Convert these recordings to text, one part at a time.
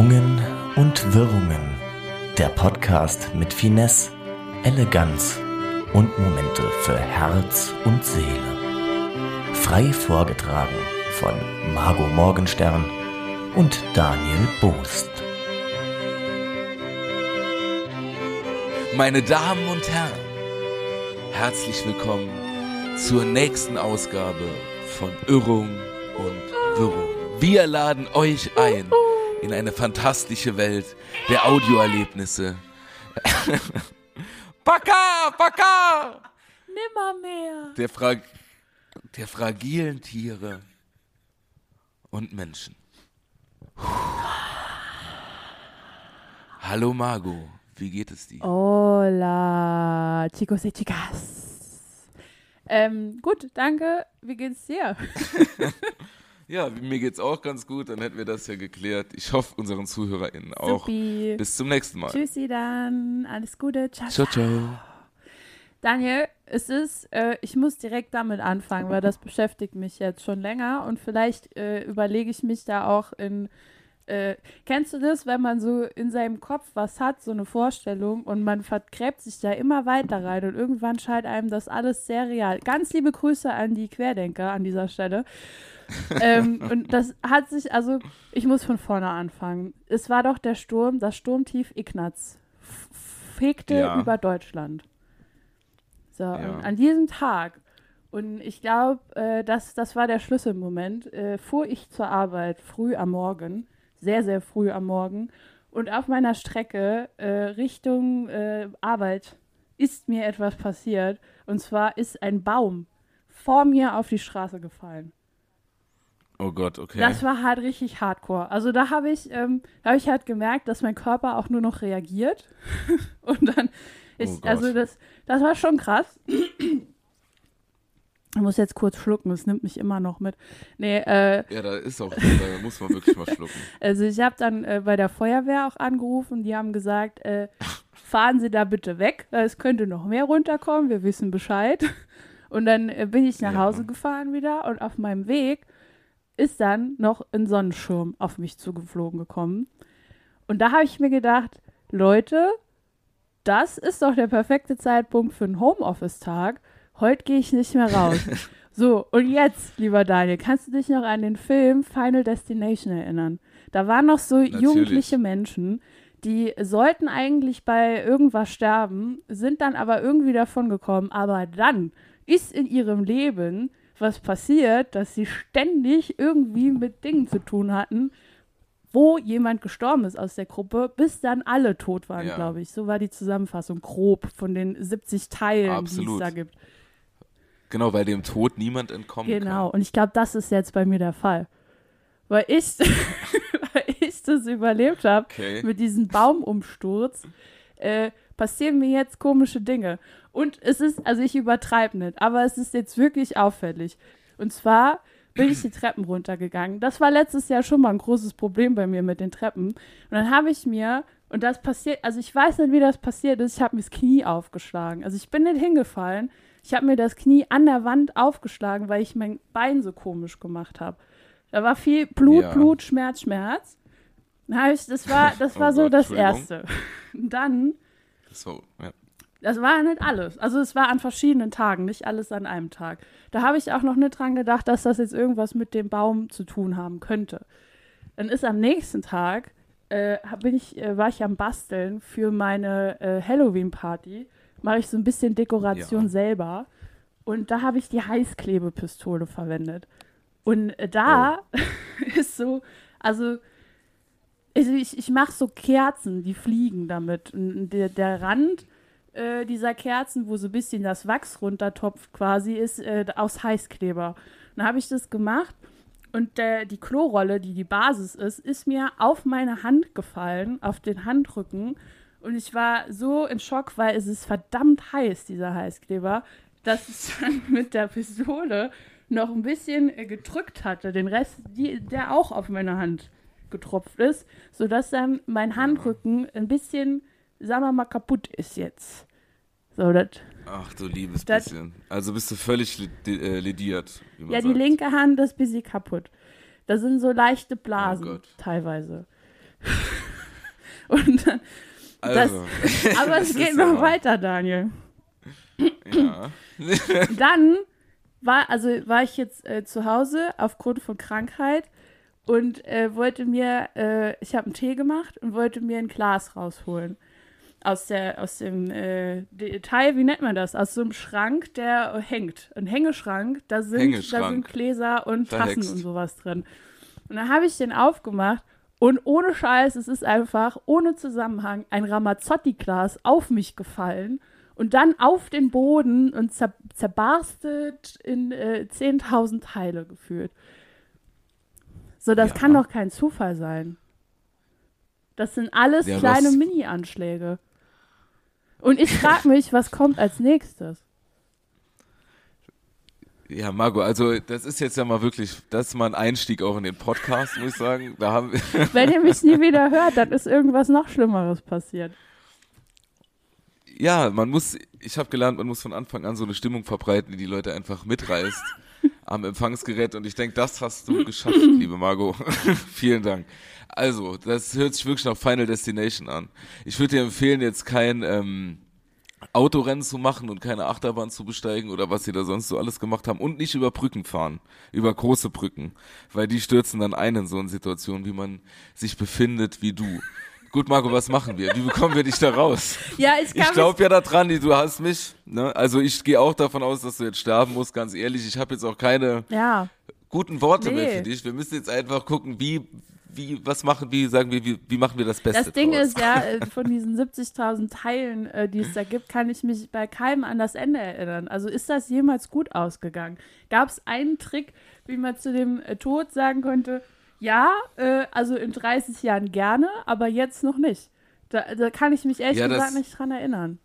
Schwungen und Wirrungen. Der Podcast mit Finesse, Eleganz und Momente für Herz und Seele. Frei vorgetragen von Margot Morgenstern und Daniel Boost. Meine Damen und Herren, herzlich willkommen zur nächsten Ausgabe von Irrung und Wirrung. Wir laden euch ein in eine fantastische Welt der Audioerlebnisse. Paka, Paka! Nimmermehr. Der, Fra der fragilen Tiere und Menschen. Hallo Margot, wie geht es dir? Hola, chicos y chicas. Ähm, gut, danke. Wie geht's dir? Ja, mir geht's auch ganz gut, dann hätten wir das ja geklärt. Ich hoffe, unseren ZuhörerInnen auch. Supi. Bis zum nächsten Mal. Tschüssi dann. Alles Gute. Ciao, Ciao, ciao. Daniel, es ist, äh, ich muss direkt damit anfangen, weil das beschäftigt mich jetzt schon länger und vielleicht äh, überlege ich mich da auch in. Äh, kennst du das, wenn man so in seinem Kopf was hat, so eine Vorstellung und man vergräbt sich da immer weiter rein und irgendwann scheint einem das alles sehr real. Ganz liebe Grüße an die Querdenker an dieser Stelle. Ähm, und das hat sich, also ich muss von vorne anfangen. Es war doch der Sturm, das Sturmtief Ignaz fegte Ja. über Deutschland. So, Ja. und an diesem Tag, und ich glaube, äh, das, das war der Schlüsselmoment, äh, fuhr ich zur Arbeit früh am Morgen, sehr, sehr früh am Morgen. Und auf meiner Strecke äh, Richtung äh, Arbeit ist mir etwas passiert. Und zwar ist ein Baum vor mir auf die Straße gefallen. Oh Gott, okay. Das war halt richtig hardcore. Also da habe ich, ähm, da habe ich halt gemerkt, dass mein Körper auch nur noch reagiert. Und dann, ich, Oh also das, das war schon krass. Ich muss jetzt kurz schlucken, es nimmt mich immer noch mit. Nee, äh, ja, da ist auch, da muss man wirklich mal schlucken. also ich habe dann äh, bei der Feuerwehr auch angerufen, die haben gesagt, äh, fahren Sie da bitte weg, es könnte noch mehr runterkommen, wir wissen Bescheid. Und dann äh, bin ich nach Ja. Hause gefahren wieder und auf meinem Weg ist dann noch ein Sonnenschirm auf mich zugeflogen gekommen. Und da habe ich mir gedacht, Leute, das ist doch der perfekte Zeitpunkt für einen Homeoffice-Tag. Heute gehe ich nicht mehr raus. so, und jetzt, lieber Daniel, kannst du dich noch an den Film Final Destination erinnern? Da waren noch so Natürlich. jugendliche Menschen, die sollten eigentlich bei irgendwas sterben, sind dann aber irgendwie davon gekommen. Aber dann ist in ihrem Leben was passiert, dass sie ständig irgendwie mit Dingen zu tun hatten, wo jemand gestorben ist aus der Gruppe, bis dann alle tot waren, Ja. glaube ich. So war die Zusammenfassung grob von den 70 Teilen, die es da gibt. Genau, weil dem Tod niemand entkommen Genau, kann. und ich glaube, das ist jetzt bei mir der Fall. Weil ich, weil ich das überlebt habe Okay. mit diesem Baumumsturz, äh, passieren mir jetzt komische Dinge. Und es ist, also ich übertreibe nicht, aber es ist jetzt wirklich auffällig. Und zwar bin ich die Treppen runtergegangen. Das war letztes Jahr schon mal ein großes Problem bei mir mit den Treppen. Und dann habe ich mir, und das passiert, also ich weiß nicht, wie das passiert ist, ich habe mir das Knie aufgeschlagen. Also ich bin nicht hingefallen, ich habe mir das Knie an der Wand aufgeschlagen, weil ich mein Bein so komisch gemacht habe. Da war viel Blut, Ja. Blut, Schmerz, Schmerz. Dann ich, das war, das Oh war so Gott, das. Erste. Und dann, So, ja. Das war nicht alles. Also es war an verschiedenen Tagen, nicht alles an einem Tag. Da habe ich auch noch nicht dran gedacht, dass das jetzt irgendwas mit dem Baum zu tun haben könnte. Dann ist am nächsten Tag, äh, bin ich, äh, war ich am Basteln für meine äh, Halloween-Party. Mache ich so ein bisschen Dekoration Ja. selber. Und da habe ich die Heißklebepistole verwendet. Und da ist so, also also ich, ich mache so Kerzen, die fliegen damit. Und der, der Rand äh, dieser Kerzen, wo so ein bisschen das Wachs runtertopft quasi, ist äh, aus Heißkleber. Dann habe ich das gemacht und der, die Klorolle, die die Basis ist, ist mir auf meine Hand gefallen, auf den Handrücken. Und ich war so in Schock, weil es ist verdammt heiß, dieser Heißkleber, dass es dann mit der Pistole noch ein bisschen äh, gedrückt hatte, den Rest, die, der auch auf meine Hand getropft ist, sodass dann mein Handrücken ein bisschen, sagen wir mal, kaputt ist jetzt. So, das Ach du liebes Das- bisschen. Also bist du völlig li- äh, lediert. Ja, die sagt. linke Hand ist ein bisschen kaputt. Da sind so leichte Blasen Oh teilweise. Und dann, Also, das, aber es geht noch ja- weiter, Daniel. ja. Dann war, also war ich jetzt äh, zu Hause aufgrund von Krankheit und äh, wollte mir, äh, ich habe einen Tee gemacht und wollte mir ein Glas rausholen. Aus, der, aus dem äh, Detail, wie nennt man das? Aus so einem Schrank, der hängt. Ein Hängeschrank, da sind, da sind Gläser und Tassen Verhext. und sowas drin. Und dann habe ich den aufgemacht und ohne Scheiß, es ist einfach ohne Zusammenhang ein Ramazzotti-Glas auf mich gefallen und dann auf den Boden und zer zerbarstet in äh, 10.000 Teile geführt. So, das Ja. kann doch kein Zufall sein. Das sind alles Ja, kleine Mini-Anschläge. Und ich frage mich, was kommt als nächstes? Ja, Margot, also das ist jetzt ja mal wirklich, das ist mal ein Einstieg auch in den Podcast, muss ich sagen. Da haben wir, Wenn ihr mich nie wieder hört, dann ist irgendwas noch Schlimmeres passiert. ja, man muss, ich habe gelernt, man muss von Anfang an so eine Stimmung verbreiten, die die Leute einfach mitreißt am Empfangsgerät und ich denke, das hast du geschafft, liebe Margot. Vielen Dank. Also, das hört sich wirklich nach Final Destination an. Ich würde dir empfehlen, jetzt kein ähm, Autorennen zu machen und keine Achterbahn zu besteigen oder was sie da sonst so alles gemacht haben und nicht über Brücken fahren, über große Brücken, weil die stürzen dann ein in so eine Situation, wie man sich befindet, wie du. Gut, Marco, was machen wir? Wie bekommen wir dich da raus? Ja, ich kann Ich glaube ja daran, du hast mich. Ne? Also ich gehe auch davon aus, dass du jetzt sterben musst, ganz ehrlich. Ich habe jetzt auch keine ja, guten Worte mehr Nee. für dich. Wir müssen jetzt einfach gucken, wie, wie, was machen, wie sagen wir, wie, wie machen wir das Beste Das Ding draus? ist ja, äh, von diesen 70.000 Teilen, äh, die es da gibt, kann ich mich bei keinem an das Ende erinnern. Also ist das jemals gut ausgegangen? Gab es einen Trick, wie man zu dem äh, Tod sagen konnte, ja, äh, also in 30 Jahren gerne, aber jetzt noch nicht. Da, da kann ich mich ehrlich Ja, gesagt nicht dran erinnern.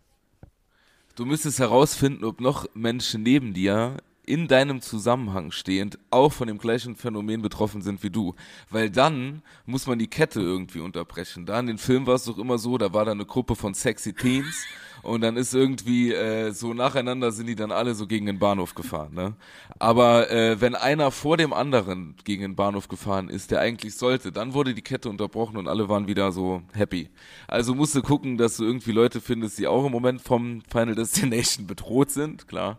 Du müsstest herausfinden, ob noch Menschen neben dir in deinem Zusammenhang stehend auch von dem gleichen Phänomen betroffen sind wie du. Weil dann muss man die Kette irgendwie unterbrechen. Da in den Film war es doch immer so, da war da eine Gruppe von sexy Teens und dann ist irgendwie äh, so nacheinander sind die dann alle so gegen den Bahnhof gefahren. Ne? Aber äh, wenn einer vor dem anderen gegen den Bahnhof gefahren ist, der eigentlich sollte, dann wurde die Kette unterbrochen und alle waren wieder so happy. Also musst du gucken, dass du irgendwie Leute findest, die auch im Moment vom Final Destination bedroht sind, klar.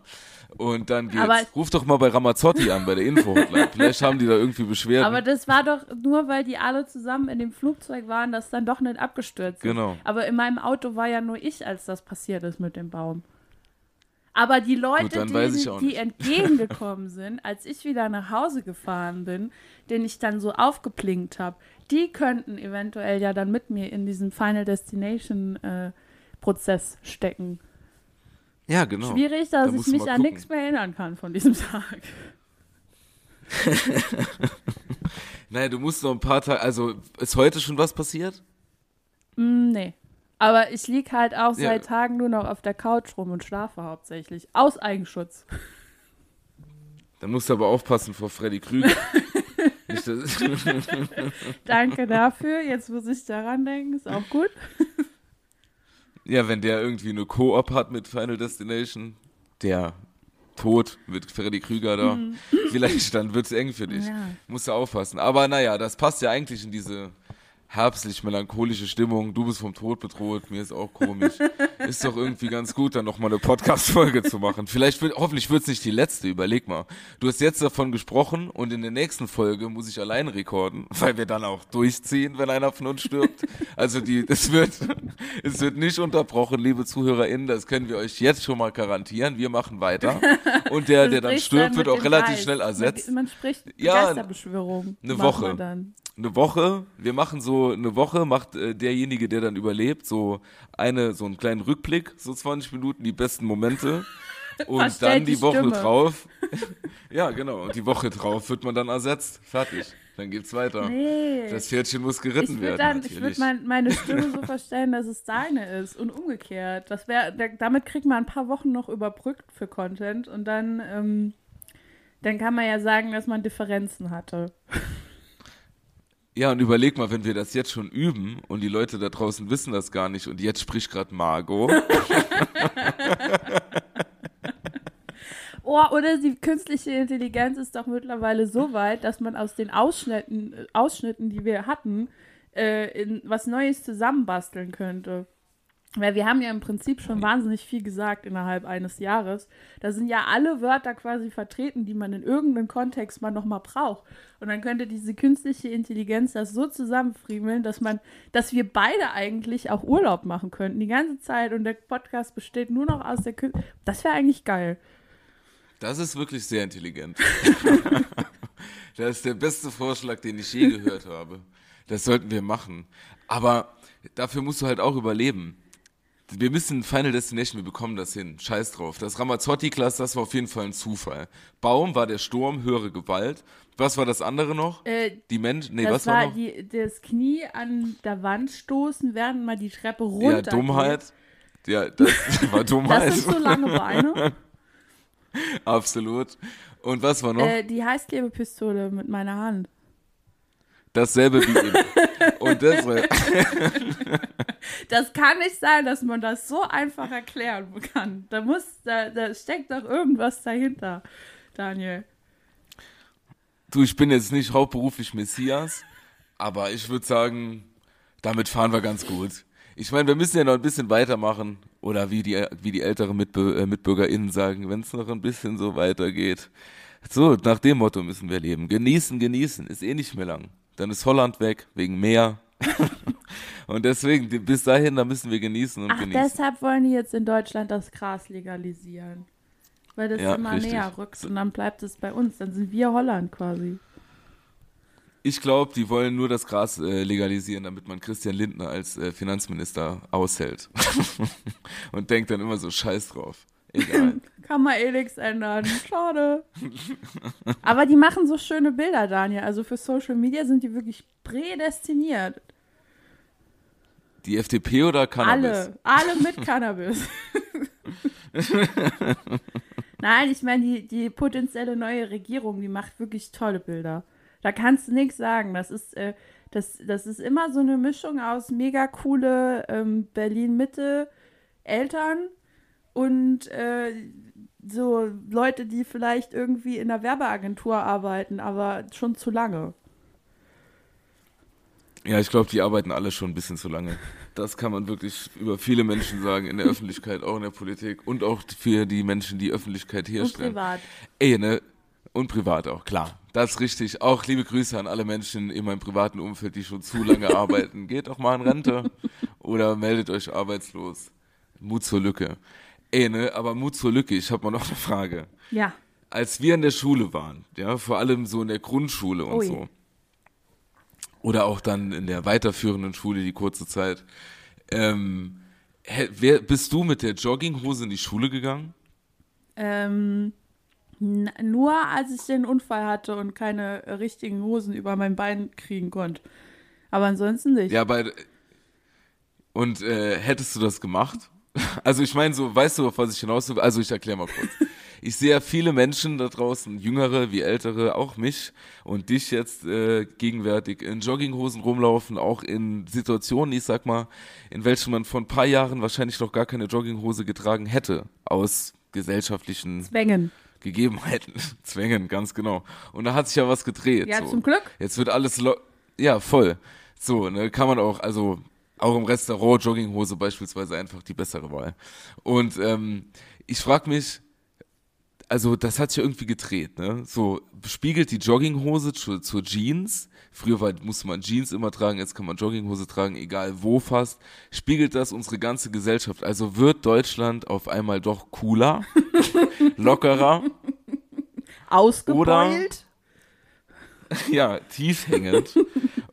Und dann geht's. Aber- Ruf doch mal bei Ramazzotti an, bei der Info-Hotline. Vielleicht haben die da irgendwie Beschwerden. Aber das war doch nur, weil die alle zusammen in dem Flugzeug waren, das dann doch nicht abgestürzt ist. Genau. Aber in meinem Auto war ja nur ich, als das passiert ist mit dem Baum. Aber die Leute, ich denen, die entgegengekommen sind, als ich wieder nach Hause gefahren bin, den ich dann so aufgeplinkt habe, die könnten eventuell ja dann mit mir in diesem Final Destination äh, Prozess stecken. Ja, genau. Schwierig, Da dass ich musst du mich an nichts mehr erinnern kann von diesem Tag. Naja, du musst noch ein paar Tage. Also, ist heute schon was passiert? Mm, nee. Aber ich lieg halt auch Ja. seit Tagen nur noch auf der Couch rum und schlafe hauptsächlich. Aus Eigenschutz. Dann musst du aber aufpassen vor Freddy Krüger. Danke dafür. Jetzt muss ich daran denken. Ist auch gut. Ja, wenn der irgendwie eine Koop hat mit Final Destination, der Tod mit Freddy Krüger da, vielleicht dann wird's eng für dich. Mhm. Ja. Musst du aufpassen. Aber naja, das passt ja eigentlich in diese herbstlich-melancholische Stimmung. Du bist vom Tod bedroht, mir ist auch komisch. ist doch irgendwie ganz gut, dann nochmal eine Podcast-Folge zu machen. Vielleicht wird, hoffentlich wird's nicht die letzte, überleg mal. Du hast jetzt davon gesprochen und in der nächsten Folge muss ich allein rekorden, weil wir dann auch durchziehen, wenn einer von uns stirbt. Also die, es wird, es wird nicht unterbrochen, liebe ZuhörerInnen, das können wir euch jetzt schon mal garantieren. Wir machen weiter. Und der, der dann stirbt, mit wird auch relativ Geist. schnell ersetzt. Man, man spricht Ja, Geisterbeschwörung. eine Woche. Eine Woche, wir machen so eine Woche, macht äh, derjenige, der dann überlebt, so eine, so einen kleinen Rückblick, so 20 Minuten, die besten Momente. Und dann die, die Woche Stimme. drauf, ja genau, und die Woche drauf wird man dann ersetzt. Fertig. Dann geht's weiter. Nee. Das Pferdchen muss geritten ich werden. dann, ich würde mein, meine Stimme so verstellen, dass es deine ist und umgekehrt. Das wäre, da- damit kriegt man ein paar Wochen noch überbrückt für Content und dann, ähm, dann kann man ja sagen, dass man Differenzen hatte. Ja, und überleg mal, wenn wir das jetzt schon üben und die Leute da draußen wissen das gar nicht und jetzt spricht gerade Margot. Oh, oder die künstliche Intelligenz ist doch mittlerweile so weit, dass man aus den Ausschnitten, äh, Ausschnitten die wir hatten, äh, in was Neues zusammenbasteln könnte. Weil wir haben ja im Prinzip schon wahnsinnig viel gesagt innerhalb eines Jahres. Da sind ja alle Wörter quasi vertreten, die man in irgendeinem Kontext mal nochmal braucht. Und dann könnte diese künstliche Intelligenz das so zusammenfriemeln, dass man, dass wir beide eigentlich auch Urlaub machen könnten, die ganze Zeit. Und der Podcast besteht nur noch aus der Künstliche. Das wäre eigentlich geil. Das ist wirklich sehr intelligent. das ist der beste Vorschlag, den ich je gehört habe. Das sollten wir machen. Aber dafür musst du halt auch überleben wir müssen Final Destination, wir bekommen das hin. Scheiß drauf. Das Ramazzotti-Klasse, das war auf jeden Fall ein Zufall. Baum war der Sturm, höhere Gewalt. Was war das andere noch? Äh, die Menschen, nee, das was war, war noch? Die, das Knie an der Wand stoßen, während man die Treppe runter. Ja, Dummheit. Ja, das war Dummheit. Das sind so lange Beine. Absolut. Und was war noch? Äh, die Heißklebepistole mit meiner Hand. Dasselbe wie eben. Und das, das kann nicht sein, dass man das so einfach erklären kann. Da muss, da, da steckt doch irgendwas dahinter, Daniel. Du, ich bin jetzt nicht hauptberuflich Messias, aber ich würde sagen, damit fahren wir ganz gut. Ich meine, wir müssen ja noch ein bisschen weitermachen. Oder wie die, wie die älteren Mitbü äh, MitbürgerInnen sagen, wenn es noch ein bisschen so weitergeht. So, nach dem Motto müssen wir leben. Genießen, genießen. Ist eh nicht mehr lang dann ist Holland weg, wegen Meer. und deswegen, bis dahin, da müssen wir genießen und Ach, genießen. deshalb wollen die jetzt in Deutschland das Gras legalisieren. Weil das Ja, immer richtig. näher rückt und dann bleibt es bei uns. Dann sind wir Holland quasi. Ich glaube, die wollen nur das Gras äh, legalisieren, damit man Christian Lindner als äh, Finanzminister aushält. und denkt dann immer so Scheiß drauf. Egal. Kann man eh nichts ändern. Schade. Aber die machen so schöne Bilder, Daniel. Also für Social Media sind die wirklich prädestiniert. Die FDP oder Cannabis? Alle. Alle mit Cannabis. Nein, ich meine, die, die potenzielle neue Regierung, die macht wirklich tolle Bilder. Da kannst du nichts sagen. Das ist, äh, das, das ist immer so eine Mischung aus mega coole ähm, Berlin-Mitte Eltern und äh, so Leute, die vielleicht irgendwie in einer Werbeagentur arbeiten, aber schon zu lange. Ja, ich glaube, die arbeiten alle schon ein bisschen zu lange. Das kann man wirklich über viele Menschen sagen, in der Öffentlichkeit, auch in der Politik und auch für die Menschen, die Öffentlichkeit Und herstellen. privat. Ey, ne? Und privat auch, klar. Das ist richtig. Auch liebe Grüße an alle Menschen in meinem privaten Umfeld, die schon zu lange arbeiten. Geht doch mal in Rente oder meldet euch arbeitslos. Mut zur Lücke. Ey, ne? Aber Mut zur Lücke, ich habe mal noch eine Frage. Ja. Als wir in der Schule waren, ja, vor allem so in der Grundschule und Ui. so, oder auch dann in der weiterführenden Schule die kurze Zeit, ähm, wer, bist du mit der Jogginghose in die Schule gegangen? Ähm, nur als ich den Unfall hatte und keine richtigen Hosen über mein Bein kriegen konnte. Aber ansonsten nicht. Ja, bei und äh, hättest du das gemacht? Also ich meine, so, weißt du, auf was ich hinaus will? Also ich erkläre mal kurz. Ich sehe ja viele Menschen da draußen, jüngere wie ältere, auch mich und dich jetzt äh, gegenwärtig in Jogginghosen rumlaufen, auch in Situationen, ich sag mal, in welchen man vor ein paar Jahren wahrscheinlich noch gar keine Jogginghose getragen hätte, aus gesellschaftlichen Zwängen. Gegebenheiten, Zwängen, ganz genau. Und da hat sich ja was gedreht. Ja, so. zum Glück. Jetzt wird alles, ja, voll. So, ne, kann man auch, also auch im Restaurant Jogginghose beispielsweise einfach die bessere Wahl. Und ähm, ich frag mich, also das hat sich ja irgendwie gedreht, ne? So spiegelt die Jogginghose zu, zur Jeans. Früher war, musste man Jeans immer tragen, jetzt kann man Jogginghose tragen, egal wo fast. Spiegelt das unsere ganze Gesellschaft? Also wird Deutschland auf einmal doch cooler, lockerer, Ausgebeult. ja, tief hängend?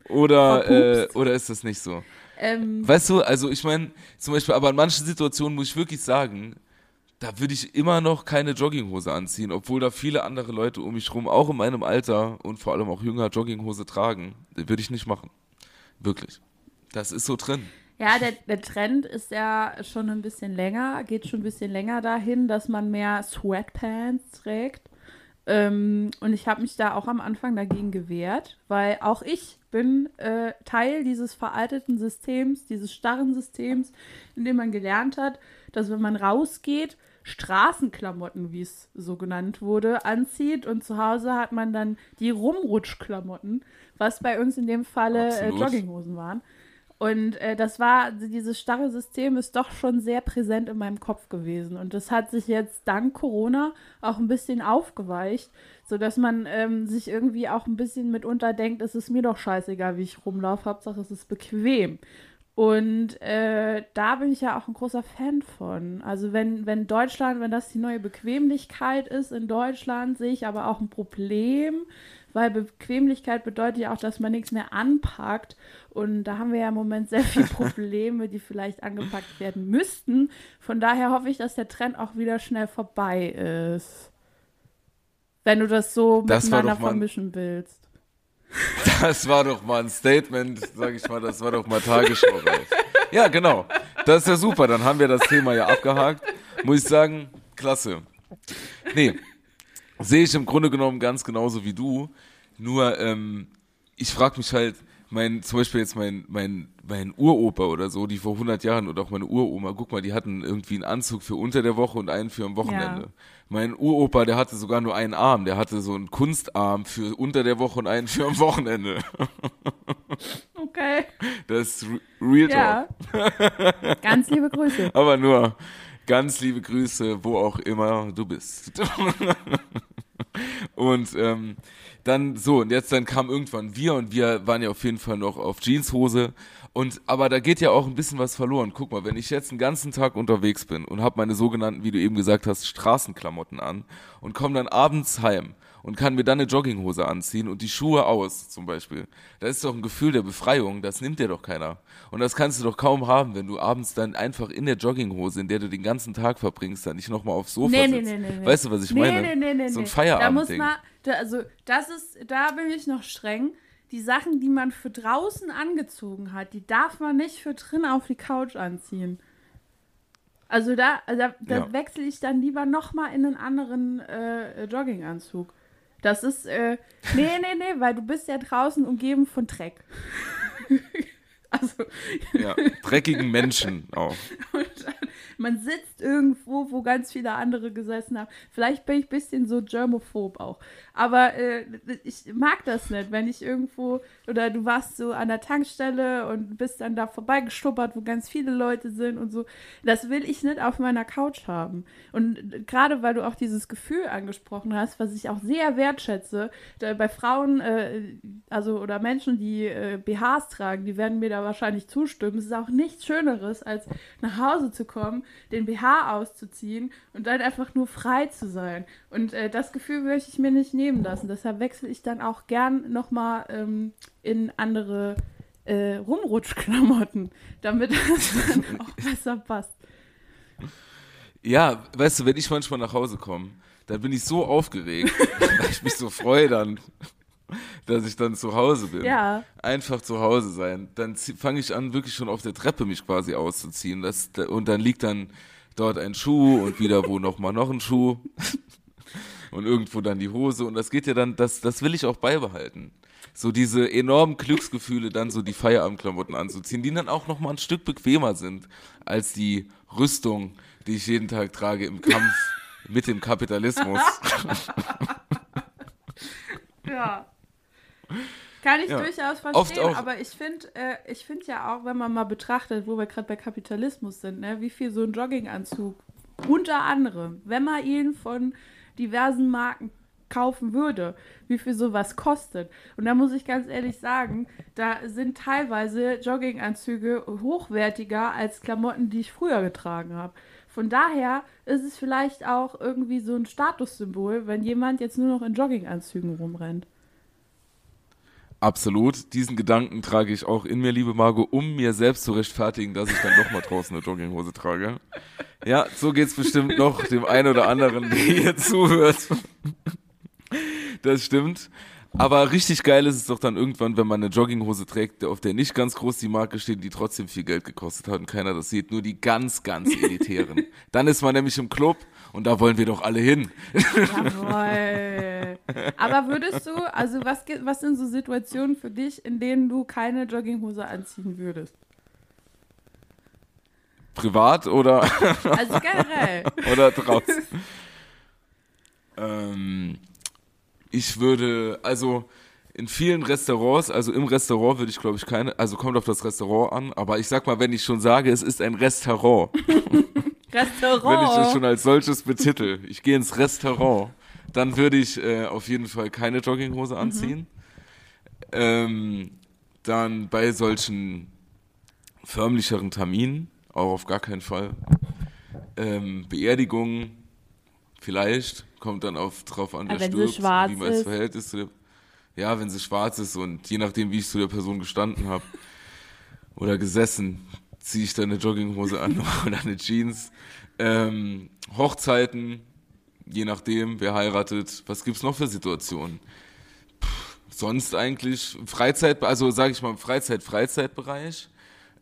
Oder, äh, oder ist das nicht so? Ähm, Weißt du, also ich meine, zum Beispiel, aber in manchen Situationen muss ich wirklich sagen, da würde ich immer noch keine Jogginghose anziehen, obwohl da viele andere Leute um mich rum, auch in meinem Alter und vor allem auch jünger, Jogginghose tragen. Würde ich nicht machen. Wirklich. Das ist so drin. ja, der, der Trend ist ja schon ein bisschen länger, geht schon ein bisschen länger dahin, dass man mehr Sweatpants trägt. Ähm, und ich habe mich da auch am Anfang dagegen gewehrt, weil auch ich bin äh, Teil dieses veralteten Systems, dieses starren Systems, in dem man gelernt hat, dass wenn man rausgeht, Straßenklamotten, wie es so genannt wurde, anzieht. Und zu Hause hat man dann die Rumrutschklamotten, was bei uns in dem Falle äh, Jogginghosen waren. Und äh, das war, dieses starre System ist doch schon sehr präsent in meinem Kopf gewesen. Und das hat sich jetzt dank Corona auch ein bisschen aufgeweicht, sodass man ähm, sich irgendwie auch ein bisschen mitunter denkt, es ist mir doch scheißegal, wie ich rumlaufe, Hauptsache es ist bequem. Und äh, da bin ich ja auch ein großer Fan von. Also wenn, wenn Deutschland, wenn das die neue Bequemlichkeit ist in Deutschland, sehe ich aber auch ein Problem, weil Bequemlichkeit bedeutet ja auch, dass man nichts mehr anpackt. Und da haben wir ja im Moment sehr viele Probleme, die vielleicht angepackt werden müssten. Von daher hoffe ich, dass der Trend auch wieder schnell vorbei ist. Wenn du das so das miteinander vermischen willst. Das war doch mal ein Statement, sag ich mal, das war doch mal Tagesschau. Ja, genau. Das ist ja super, dann haben wir das Thema ja abgehakt. Muss ich sagen, klasse. Nee, sehe ich im Grunde genommen ganz genauso wie du. Nur, ähm, ich frage mich halt, mein, zum Beispiel jetzt mein, mein, mein Uropa oder so, die vor 100 Jahren oder auch meine Uroma, guck mal, die hatten irgendwie einen Anzug für unter der Woche und einen für am Wochenende. Ja. Mein Uropa, der hatte sogar nur einen Arm, der hatte so einen Kunstarm für unter der Woche und einen für am Wochenende. Okay. Das ist Real Talk. Ja. Ganz liebe Grüße. Aber nur ganz liebe Grüße, wo auch immer du bist. und ähm, dann so, und jetzt dann kam irgendwann wir und wir waren ja auf jeden Fall noch auf Jeanshose. Und aber da geht ja auch ein bisschen was verloren. Guck mal, wenn ich jetzt einen ganzen Tag unterwegs bin und habe meine sogenannten, wie du eben gesagt hast, Straßenklamotten an und komme dann abends heim und kann mir dann eine Jogginghose anziehen und die Schuhe aus, zum Beispiel. Das ist doch ein Gefühl der Befreiung, das nimmt dir doch keiner. Und das kannst du doch kaum haben, wenn du abends dann einfach in der Jogginghose, in der du den ganzen Tag verbringst, dann nicht nochmal aufs Sofa nee, sitzt. Nee, nee, nee, weißt du, was ich nee, meine? Nee, nee, nee, so ein. Feierabend. Da muss man, da, also das ist, da bin ich noch streng. Die Sachen, die man für draußen angezogen hat, die darf man nicht für drin auf die Couch anziehen. Also da, also da, da ja. wechsle ich dann lieber nochmal in einen anderen äh, Jogginganzug. Das ist, äh, nee, nee, nee, weil du bist ja draußen umgeben von Dreck. also. Ja, dreckigen Menschen auch. Und man sitzt irgendwo, wo ganz viele andere gesessen haben. Vielleicht bin ich ein bisschen so germophob auch. Aber äh, ich mag das nicht, wenn ich irgendwo, oder du warst so an der Tankstelle und bist dann da vorbeigestuppert, wo ganz viele Leute sind und so. Das will ich nicht auf meiner Couch haben. Und gerade weil du auch dieses Gefühl angesprochen hast, was ich auch sehr wertschätze, bei Frauen, äh, also oder Menschen, die äh, BHs tragen, die werden mir da wahrscheinlich zustimmen. Es ist auch nichts Schöneres, als nach Hause zu kommen den BH auszuziehen und dann einfach nur frei zu sein. Und äh, das Gefühl möchte ich mir nicht nehmen lassen. Deshalb wechsle ich dann auch gern nochmal ähm, in andere äh, Rumrutschklamotten, damit das dann auch besser passt. Ja, weißt du, wenn ich manchmal nach Hause komme, dann bin ich so aufgeregt, weil ich mich so freue dann, dass ich dann zu Hause bin. Ja. Einfach zu Hause sein. Dann fange ich an, wirklich schon auf der Treppe mich quasi auszuziehen. Das, und dann liegt dann dort ein Schuh und wieder wo nochmal noch ein Schuh. und irgendwo dann die Hose. Und das geht ja dann, das, das will ich auch beibehalten. So diese enormen Glücksgefühle, dann so die Feierabendklamotten anzuziehen, die dann auch nochmal ein Stück bequemer sind als die Rüstung, die ich jeden Tag trage im Kampf mit dem Kapitalismus. ja. Kann ich ja. durchaus verstehen, aber ich finde äh, ich find ja auch, wenn man mal betrachtet, wo wir gerade bei Kapitalismus sind, ne, wie viel so ein Jogginganzug unter anderem, wenn man ihn von diversen Marken kaufen würde, wie viel sowas kostet. Und da muss ich ganz ehrlich sagen, da sind teilweise Jogginganzüge hochwertiger als Klamotten, die ich früher getragen habe. Von daher ist es vielleicht auch irgendwie so ein Statussymbol, wenn jemand jetzt nur noch in Jogginganzügen rumrennt. Absolut. Diesen Gedanken trage ich auch in mir, liebe Margot, um mir selbst zu rechtfertigen, dass ich dann doch mal draußen eine Jogginghose trage. Ja, so geht's bestimmt noch dem einen oder anderen, der hier zuhört. Das stimmt. Aber richtig geil ist es doch dann irgendwann, wenn man eine Jogginghose trägt, auf der nicht ganz groß die Marke steht, die trotzdem viel Geld gekostet hat und keiner das sieht, nur die ganz, ganz elitären. dann ist man nämlich im Club und da wollen wir doch alle hin. Jawohl. Aber würdest du, also was, was sind so Situationen für dich, in denen du keine Jogginghose anziehen würdest? Privat oder, Also generell. oder draußen? ähm, ich würde, also in vielen Restaurants, also im Restaurant würde ich glaube ich keine, also kommt auf das Restaurant an, aber ich sag mal, wenn ich schon sage, es ist ein Restaurant, Restaurant. wenn ich es schon als solches betitel, ich gehe ins Restaurant, dann würde ich äh, auf jeden Fall keine Jogginghose anziehen. Ähm, dann bei solchen förmlicheren Terminen, auch auf gar keinen Fall. Ähm, Beerdigungen, vielleicht, kommt dann auf, drauf an, wer sie stirbt, wie man das ist. verhält ist zu der, ja, wenn sie schwarz ist und je nachdem, wie ich zu der Person gestanden habe oder gesessen, ziehe ich dann eine Jogginghose an oder eine Jeans. Ähm, Hochzeiten, je nachdem, wer heiratet, was gibt's noch für Situationen? Pff, sonst eigentlich Freizeit, also sage ich mal im Freizeit-Freizeitbereich,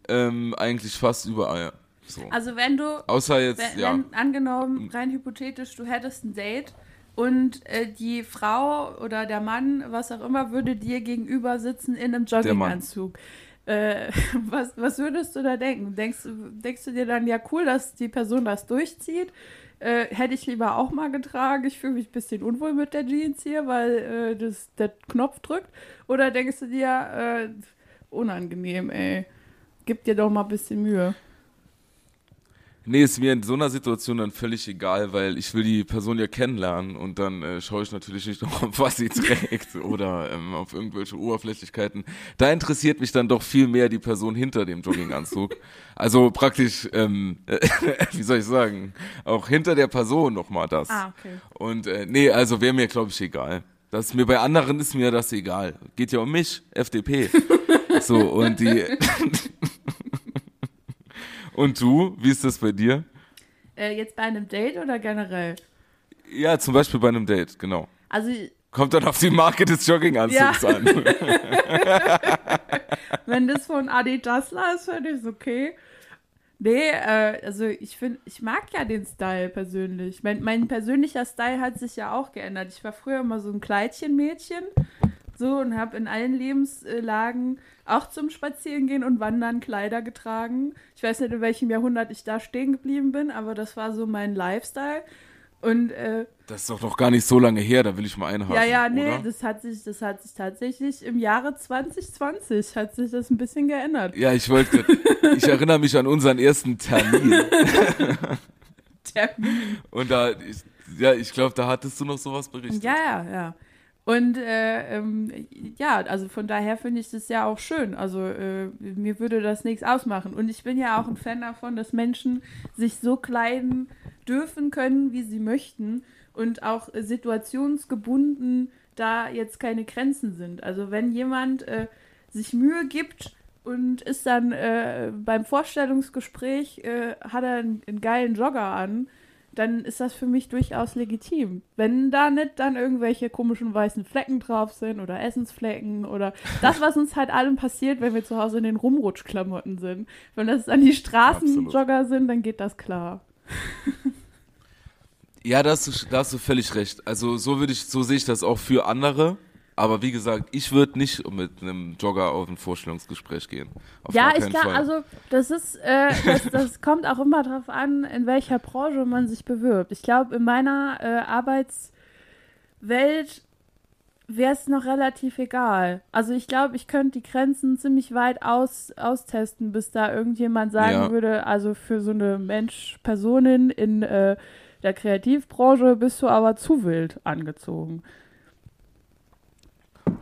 ähm, eigentlich fast überall. So. Also wenn du, Außer jetzt, wenn, ja. wenn angenommen, rein hypothetisch, du hättest ein Date und äh, die Frau oder der Mann, was auch immer, würde dir gegenüber sitzen in einem Jogginganzug. Äh, was, was würdest du da denken? Denkst, du- denkst du dir dann, ja cool, dass die Person das durchzieht? Äh, hätte ich lieber auch mal getragen. Ich fühle mich ein bisschen unwohl mit der Jeans hier, weil äh, das, der Knopf drückt. Oder denkst du dir, äh, unangenehm, ey. Gib dir doch mal ein bisschen Mühe. Nee, ist mir in so einer Situation dann völlig egal, weil ich will die Person ja kennenlernen und dann äh, schaue ich natürlich nicht darauf, was sie trägt oder ähm, auf irgendwelche Oberflächlichkeiten. Da interessiert mich dann doch viel mehr die Person hinter dem Jogginganzug. Also praktisch, ähm, wie soll ich sagen, auch hinter der Person nochmal das. Ah, okay. Und äh, nee, also wäre mir, glaube ich, egal. Das mir bei anderen ist mir das egal. Geht ja um mich, FDP. so, und die. Und du, wie ist das bei dir? Äh, jetzt bei einem Date oder generell? Ja, zum Beispiel bei einem Date, genau. Also, Kommt dann auf die Marke des Jogginganzugs Ja. an. wenn das von Adidasler ist, finde ich es okay. Nee, äh, also ich finde, ich mag ja den Style persönlich. Mein, mein persönlicher Style hat sich ja auch geändert. Ich war früher immer so ein Kleidchenmädchen. So und habe in allen Lebenslagen auch zum Spazierengehen und Wandern Kleider getragen. Ich weiß nicht, in welchem Jahrhundert ich da stehen geblieben bin, aber das war so mein Lifestyle. Und äh, Das ist doch noch gar nicht so lange her, da will ich mal einhaken. ja, ja, nee, oder? das hat sich, das hat sich tatsächlich im Jahre 2020 hat sich das ein bisschen geändert. Ja, ich wollte, ich erinnere mich an unseren ersten Termin. Termin. Und da, ich, ja, ich glaube, da hattest du noch sowas berichtet. Ja, ja, ja. Und äh, ähm, ja, also von daher finde ich das ja auch schön. Also äh, mir würde das nichts ausmachen. Und ich bin ja auch ein Fan davon, dass Menschen sich so kleiden dürfen können, wie sie möchten und auch situationsgebunden da jetzt keine Grenzen sind. Also wenn jemand äh, sich Mühe gibt und ist dann äh, beim Vorstellungsgespräch, äh, hat er einen, einen geilen Jogger an, dann ist das für mich durchaus legitim. Wenn da nicht dann irgendwelche komischen weißen Flecken drauf sind oder Essensflecken oder das, was uns halt allen passiert, wenn wir zu Hause in den Rumrutschklamotten sind. Wenn das dann die Straßenjogger sind, dann geht das klar. Ja, da hast, du, da hast du völlig recht. Also so würde ich, so sehe ich das auch für andere. Aber wie gesagt, ich würde nicht mit einem Jogger auf ein Vorstellungsgespräch gehen. Auf ja, ich glaube, Fall. also das ist, äh, das, das kommt auch immer darauf an, in welcher Branche man sich bewirbt. Ich glaube, in meiner äh, Arbeitswelt wäre es noch relativ egal. Also ich glaube, ich könnte die Grenzen ziemlich weit aus, austesten, bis da irgendjemand sagen Ja. würde, also für so eine Mensch, Personin in äh, der Kreativbranche bist du aber zu wild angezogen.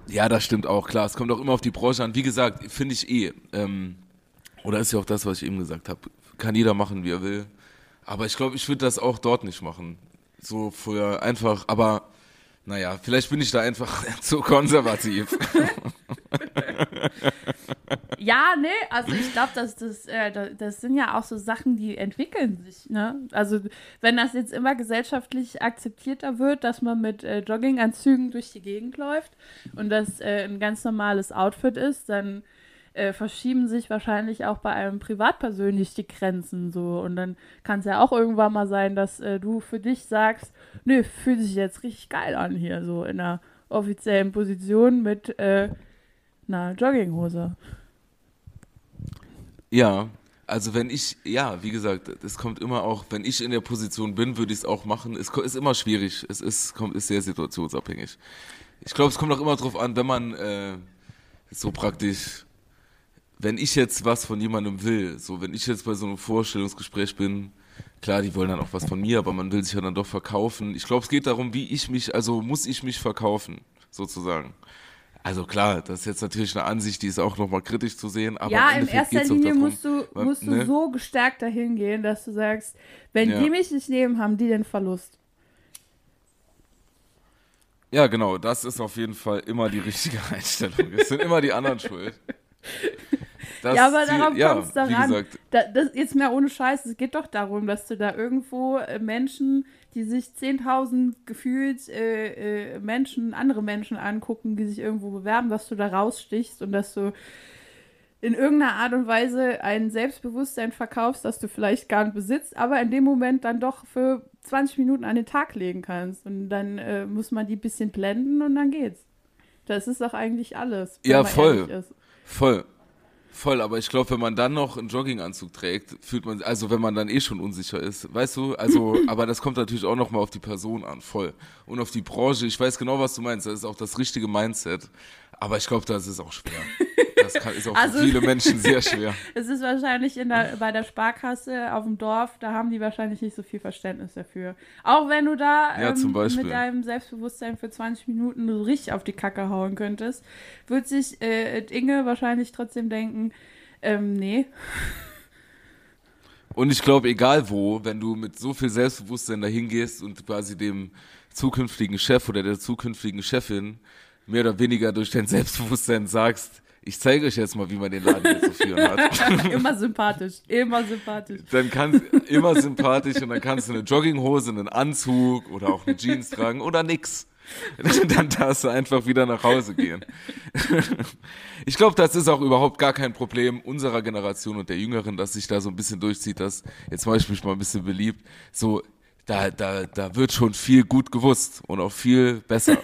Ja, das stimmt auch, klar. Es kommt auch immer auf die Branche an. Wie gesagt, finde ich eh. Ähm, oder ist ja auch das, was ich eben gesagt habe. Kann jeder machen, wie er will. Aber ich glaube, ich würde das auch dort nicht machen. So für einfach, aber naja, vielleicht bin ich da einfach zu konservativ. Ja, nee, also ich glaube, dass das, äh, da- das sind ja auch so Sachen, die entwickeln sich, ne? Also wenn das jetzt immer gesellschaftlich akzeptierter wird, dass man mit äh, Jogginganzügen durch die Gegend läuft und das äh, ein ganz normales Outfit ist, dann äh, verschieben sich wahrscheinlich auch bei einem privatpersönlich die Grenzen so und dann kann es ja auch irgendwann mal sein, dass äh, du für dich sagst, nö, fühlt sich jetzt richtig geil an hier, so in einer offiziellen Position mit äh, einer Jogginghose. Ja, Also wenn ich, ja, wie gesagt, es kommt immer auch, wenn ich in der Position bin, würde ich es auch machen. Es ist immer schwierig. Es ist, kommt, ist sehr situationsabhängig. Ich glaube, es kommt auch immer drauf an, wenn man äh, so praktisch, wenn ich jetzt was von jemandem will, so wenn ich jetzt bei so einem Vorstellungsgespräch bin, klar, die wollen dann auch was von mir, aber man will sich ja dann doch verkaufen. Ich glaube, es geht darum, wie ich mich, also muss ich mich verkaufen, sozusagen. Also klar, das ist jetzt natürlich eine Ansicht, die ist auch nochmal kritisch zu sehen. Aber ja, in erster Linie darum, musst du, musst ne? du so gestärkt dahin gehen, dass du sagst, wenn ja. die mich nicht nehmen, haben die den Verlust. Ja, genau, das ist auf jeden Fall immer die richtige Einstellung. Es sind immer die anderen schuld. Das ja, aber darauf ja, kommt es daran. Da, das, jetzt mehr ohne Scheiß, es geht doch darum, dass du da irgendwo äh, Menschen, die sich 10.000 gefühlt äh, äh, Menschen, andere Menschen angucken, die sich irgendwo bewerben, dass du da rausstichst und dass du in irgendeiner Art und Weise ein Selbstbewusstsein verkaufst, das du vielleicht gar nicht besitzt, aber in dem Moment dann doch für 20 Minuten an den Tag legen kannst. Und dann äh, muss man die ein bisschen blenden und dann geht's. Das ist doch eigentlich alles. Ja, voll. Voll. Voll, aber ich glaube, wenn man dann noch einen Jogginganzug trägt, fühlt man, also wenn man dann eh schon unsicher ist, weißt du, also, aber das kommt natürlich auch nochmal auf die Person an, voll. Und auf die Branche, ich weiß genau, was du meinst, das ist auch das richtige Mindset. Aber ich glaube, das ist auch schwer. Das kann, ist auch also, für viele Menschen sehr schwer. Es ist wahrscheinlich in der, bei der Sparkasse auf dem Dorf, da haben die wahrscheinlich nicht so viel Verständnis dafür. Auch wenn du da ja, ähm, mit deinem Selbstbewusstsein für 20 Minuten so richtig auf die Kacke hauen könntest, wird sich äh, Inge wahrscheinlich trotzdem denken, ähm, nee. Und ich glaube, egal wo, wenn du mit so viel Selbstbewusstsein dahin gehst und quasi dem zukünftigen Chef oder der zukünftigen Chefin mehr oder weniger durch dein Selbstbewusstsein sagst, ich zeige euch jetzt mal, wie man den Laden hier zu führen hat. immer sympathisch, immer sympathisch. Dann kannst immer sympathisch und dann kannst du eine Jogginghose, einen Anzug oder auch eine Jeans tragen oder nix. dann darfst du einfach wieder nach Hause gehen. ich glaube, das ist auch überhaupt gar kein Problem unserer Generation und der Jüngeren, dass sich da so ein bisschen durchzieht, dass, jetzt mache ich mich mal ein bisschen beliebt, so da, da, da wird schon viel gut gewusst und auch viel besser.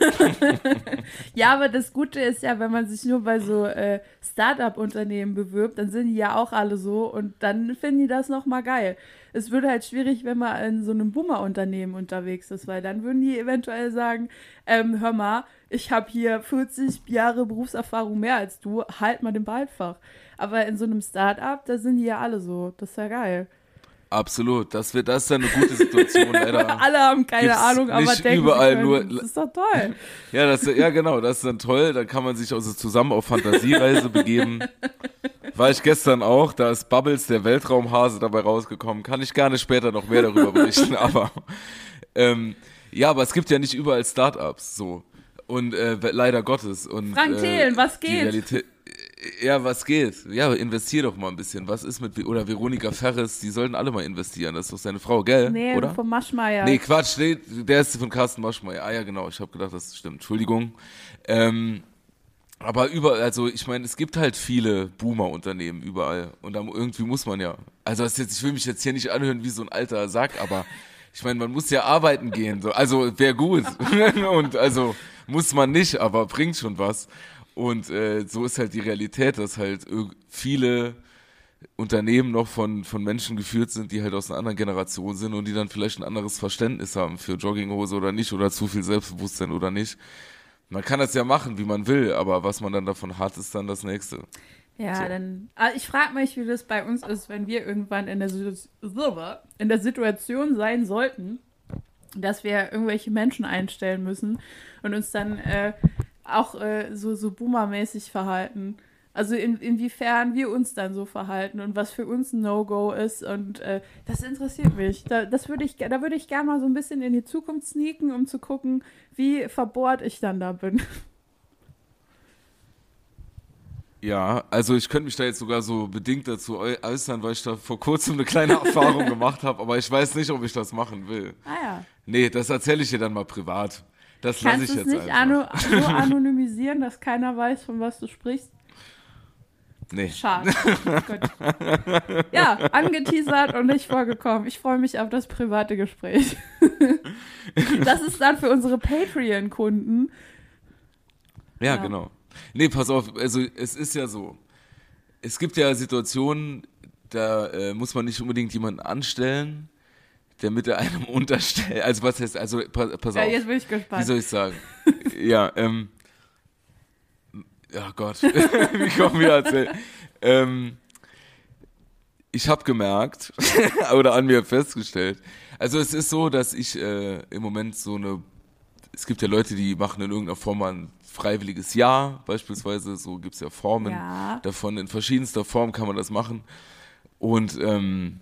ja, aber das Gute ist ja, wenn man sich nur bei so äh, Start-up-Unternehmen bewirbt, dann sind die ja auch alle so und dann finden die das nochmal geil. Es würde halt schwierig, wenn man in so einem Boomer-Unternehmen unterwegs ist, weil dann würden die eventuell sagen, ähm, hör mal, ich habe hier 40 Jahre Berufserfahrung mehr als du, halt mal den Ballfach. Aber in so einem Start-up, da sind die ja alle so. Das ist ja geil. Absolut, das wird das ist eine gute Situation. Leider Alle haben keine Ahnung, aber denken überall können, nur. Das ist doch toll. Ja, das, ja genau, das ist dann toll. Dann kann man sich also zusammen auf Fantasiereise begeben. War ich gestern auch, da ist Bubbles, der Weltraumhase, dabei rausgekommen. Kann ich gerne später noch mehr darüber berichten, aber ähm, ja, aber es gibt ja nicht überall Startups so und äh, leider Gottes und Frank Thelen, äh, was geht? Ja, was geht? Ja, investier doch mal ein bisschen. Was ist mit, oder Veronika Ferres, die sollten alle mal investieren. Das ist doch seine Frau, gell? Nee, oder? von Maschmeyer. Nee, Quatsch, nee, der ist von Carsten Maschmeyer. Ah ja, genau, ich habe gedacht, das stimmt. Entschuldigung. Ähm, aber überall, also ich meine, es gibt halt viele Boomer-Unternehmen überall. Und dann irgendwie muss man ja. Also jetzt, ich will mich jetzt hier nicht anhören wie so ein alter Sack, aber ich meine, man muss ja arbeiten gehen. So. Also wäre gut. Und also muss man nicht, aber bringt schon was. Und äh, so ist halt die Realität, dass halt viele Unternehmen noch von, von Menschen geführt sind, die halt aus einer anderen Generation sind und die dann vielleicht ein anderes Verständnis haben für Jogginghose oder nicht oder zu viel Selbstbewusstsein oder nicht. Man kann das ja machen, wie man will, aber was man dann davon hat, ist dann das Nächste. Ja, so. dann. Also ich frage mich, wie das bei uns ist, wenn wir irgendwann in der, in der Situation sein sollten, dass wir irgendwelche Menschen einstellen müssen und uns dann äh, auch äh, so, so Boomer-mäßig verhalten. Also in, inwiefern wir uns dann so verhalten und was für uns ein No-Go ist. Und äh, das interessiert mich. Da, das würd ich, da würde ich gerne mal so ein bisschen in die Zukunft sneaken, um zu gucken, wie verbohrt ich dann da bin. Ja, also ich könnte mich da jetzt sogar so bedingt dazu äußern, weil ich da vor kurzem eine kleine Erfahrung gemacht habe, aber ich weiß nicht, ob ich das machen will. Ah ja. Nee, das erzähle ich dir dann mal privat. Das lasse ich jetzt nicht einfach. Anu so anonymisieren, dass keiner weiß, von was du sprichst? Nee. Schade. Gut. Ja, angeteasert und nicht vorgekommen. Ich freue mich auf das private Gespräch. das ist dann für unsere Patreon-Kunden. Ja, ja, genau. Nee, pass auf, also es ist ja so. Es gibt ja Situationen, da äh, muss man nicht unbedingt jemanden anstellen, der mit einem unterstellt. Also was heißt, also pass, pass Ja, auf. jetzt bin ich gespannt. Wie soll ich sagen? ja, ähm. Ja Gott, wie kommen wir erzählen? Ähm, ich habe gemerkt oder an mir festgestellt. Also es ist so, dass ich äh, im Moment so eine. Es gibt ja Leute, die machen in irgendeiner Form mal ein freiwilliges Jahr, beispielsweise. So gibt's ja Formen Ja. davon. In verschiedenster Form kann man das machen. Und ähm,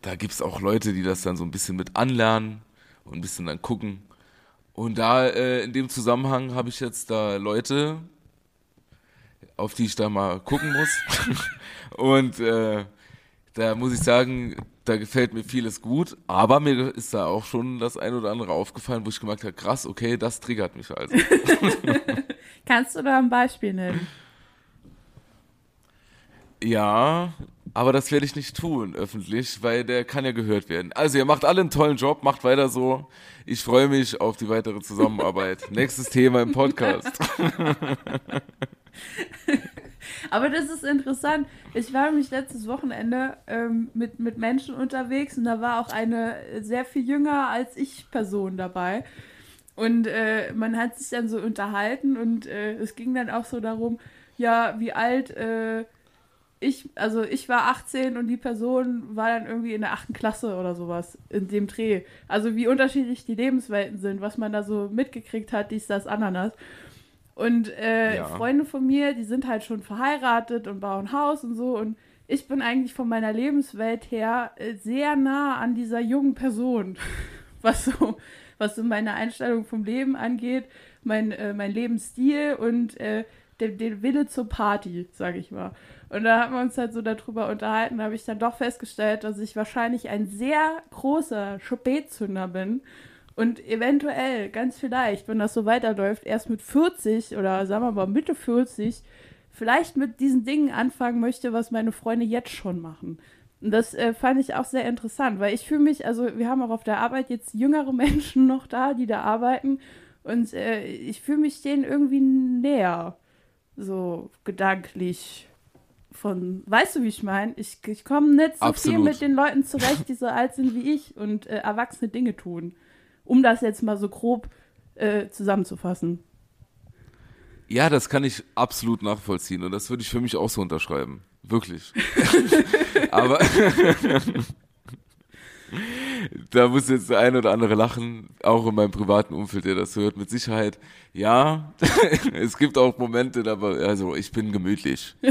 da gibt's auch Leute, die das dann so ein bisschen mit anlernen und ein bisschen dann gucken. Und da äh, in dem Zusammenhang habe ich jetzt da Leute, auf die ich da mal gucken muss. und äh, da muss ich sagen, da gefällt mir vieles gut, aber mir ist da auch schon das ein oder andere aufgefallen, wo ich gemerkt habe, krass, okay, das triggert mich also. Kannst du da ein Beispiel nennen? Ja, aber das werde ich nicht tun öffentlich, weil der kann ja gehört werden. Also ihr macht alle einen tollen Job, macht weiter so. Ich freue mich auf die weitere Zusammenarbeit. Nächstes Thema im Podcast. Aber das ist interessant. Ich war nämlich letztes Wochenende ähm, mit, mit Menschen unterwegs und da war auch eine sehr viel jünger als ich Person dabei. Und äh, man hat sich dann so unterhalten und äh, es ging dann auch so darum, ja, wie alt äh, ich, also ich war 18 und die Person war dann irgendwie in der achten Klasse oder sowas in dem Dreh. Also wie unterschiedlich die Lebenswelten sind, was man da so mitgekriegt hat, dies, das, Ananas. Und äh, Ja. Freunde von mir, die sind halt schon verheiratet und bauen Haus und so. Und ich bin eigentlich von meiner Lebenswelt her äh, sehr nah an dieser jungen Person, was so, was so meine Einstellung vom Leben angeht, mein, äh, mein Lebensstil und äh, den, den Wille zur Party, sage ich mal. Und da haben wir uns halt so darüber unterhalten, da habe ich dann doch festgestellt, dass ich wahrscheinlich ein sehr großer Spätzünder bin und eventuell, ganz vielleicht, wenn das so weiterläuft, erst mit 40 oder sagen wir mal Mitte 40 vielleicht mit diesen Dingen anfangen möchte, was meine Freunde jetzt schon machen. Und das äh, fand ich auch sehr interessant, weil ich fühle mich, also wir haben auch auf der Arbeit jetzt jüngere Menschen noch da, die da arbeiten und äh, ich fühle mich denen irgendwie näher, so gedanklich von, weißt du, wie ich meine? Ich, ich komme nicht so Absolut. viel mit den Leuten zurecht, die so alt sind wie ich und äh, erwachsene Dinge tun. Um das jetzt mal so grob äh, zusammenzufassen. Ja, das kann ich absolut nachvollziehen und das würde ich für mich auch so unterschreiben. Wirklich. Aber da muss jetzt der eine oder andere lachen, auch in meinem privaten Umfeld, der das hört, mit Sicherheit. Ja, es gibt auch Momente, war, also ich bin gemütlich.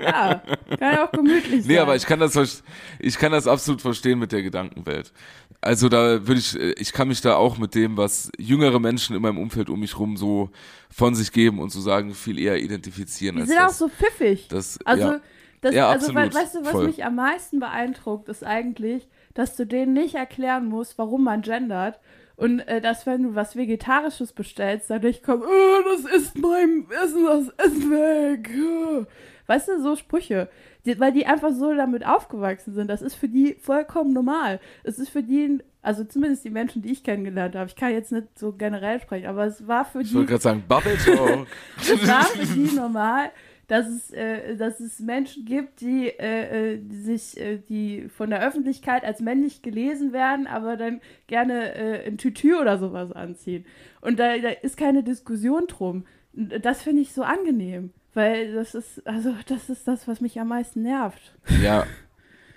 Ja, kann auch gemütlich sein. Nee, aber ich kann das, ich kann das absolut verstehen mit der Gedankenwelt. Also da würde ich, äh, ich kann mich da auch mit dem, was jüngere Menschen in meinem Umfeld um mich rum so von sich geben und so sagen, viel eher identifizieren Die als sind auch das. so pfiffig. das Also, ja. Das, Ja, also we- absolut. weißt du, was Voll. mich am meisten beeindruckt, ist eigentlich, dass du denen nicht erklären musst, warum man gendert. Und äh, dass, wenn du was Vegetarisches bestellst, dann nicht kommt, oh, das ist mein Essen, das Essen weg. oh." Weißt du, so Sprüche. Die, weil die einfach so damit aufgewachsen sind. Das ist für die vollkommen normal. Es ist für die, also zumindest die Menschen, die ich kennengelernt habe. Ich kann jetzt nicht so generell sprechen, aber es war für Ich die wollte gerade sagen, Bubble Talk. es war für die normal, dass es, äh, dass es Menschen gibt, die, äh, äh, die sich, äh, die von der Öffentlichkeit als männlich gelesen werden, aber dann gerne äh, ein Tütü oder sowas anziehen. Und da, da ist keine Diskussion drum. Das finde ich so angenehm, weil das ist, also das ist das, was mich am meisten nervt. Ja,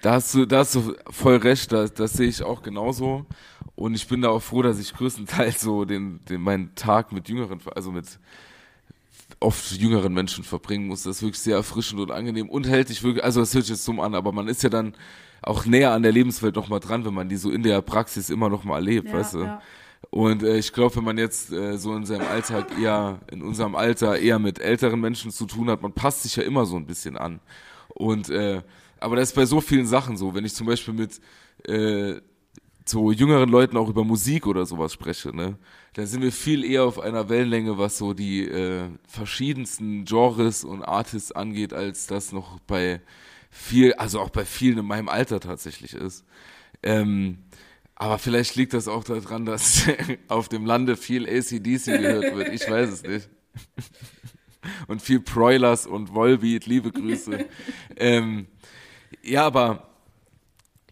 da hast du, da hast du voll recht, das, das sehe ich auch genauso. Und ich bin da auch froh, dass ich größtenteils so den, den meinen Tag mit jüngeren, also mit oft jüngeren Menschen verbringen muss. Das ist wirklich sehr erfrischend und angenehm und hält dich wirklich, also das hört sich jetzt dumm an, aber man ist ja dann auch näher an der Lebenswelt noch mal dran, wenn man die so in der Praxis immer noch mal erlebt, weißt du? Und äh, ich glaube, wenn man jetzt äh, so in seinem Alltag eher, in unserem Alter eher mit älteren Menschen zu tun hat, man passt sich ja immer so ein bisschen an. Und äh, aber das ist bei so vielen Sachen so. Wenn ich zum Beispiel mit äh, so jüngeren Leuten auch über Musik oder sowas spreche, ne, dann sind wir viel eher auf einer Wellenlänge, was so die äh, verschiedensten Genres und Artists angeht, als das noch bei viel, also auch bei vielen in meinem Alter tatsächlich ist. Ähm, aber vielleicht liegt das auch daran, dass auf dem Lande viel ACDC gehört wird. Ich weiß es nicht. und viel Broilers und Volbeat, liebe Grüße. ähm, ja, aber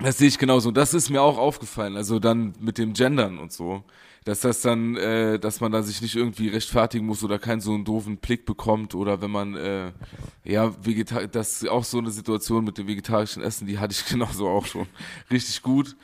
das sehe ich genauso. Das ist mir auch aufgefallen. Also dann mit dem Gendern und so dass das dann, äh, dass man da sich nicht irgendwie rechtfertigen muss oder keinen so einen doofen Blick bekommt oder wenn man, äh, ja, Vegeta das ist auch so eine Situation mit dem vegetarischen Essen, die hatte ich genauso auch schon richtig gut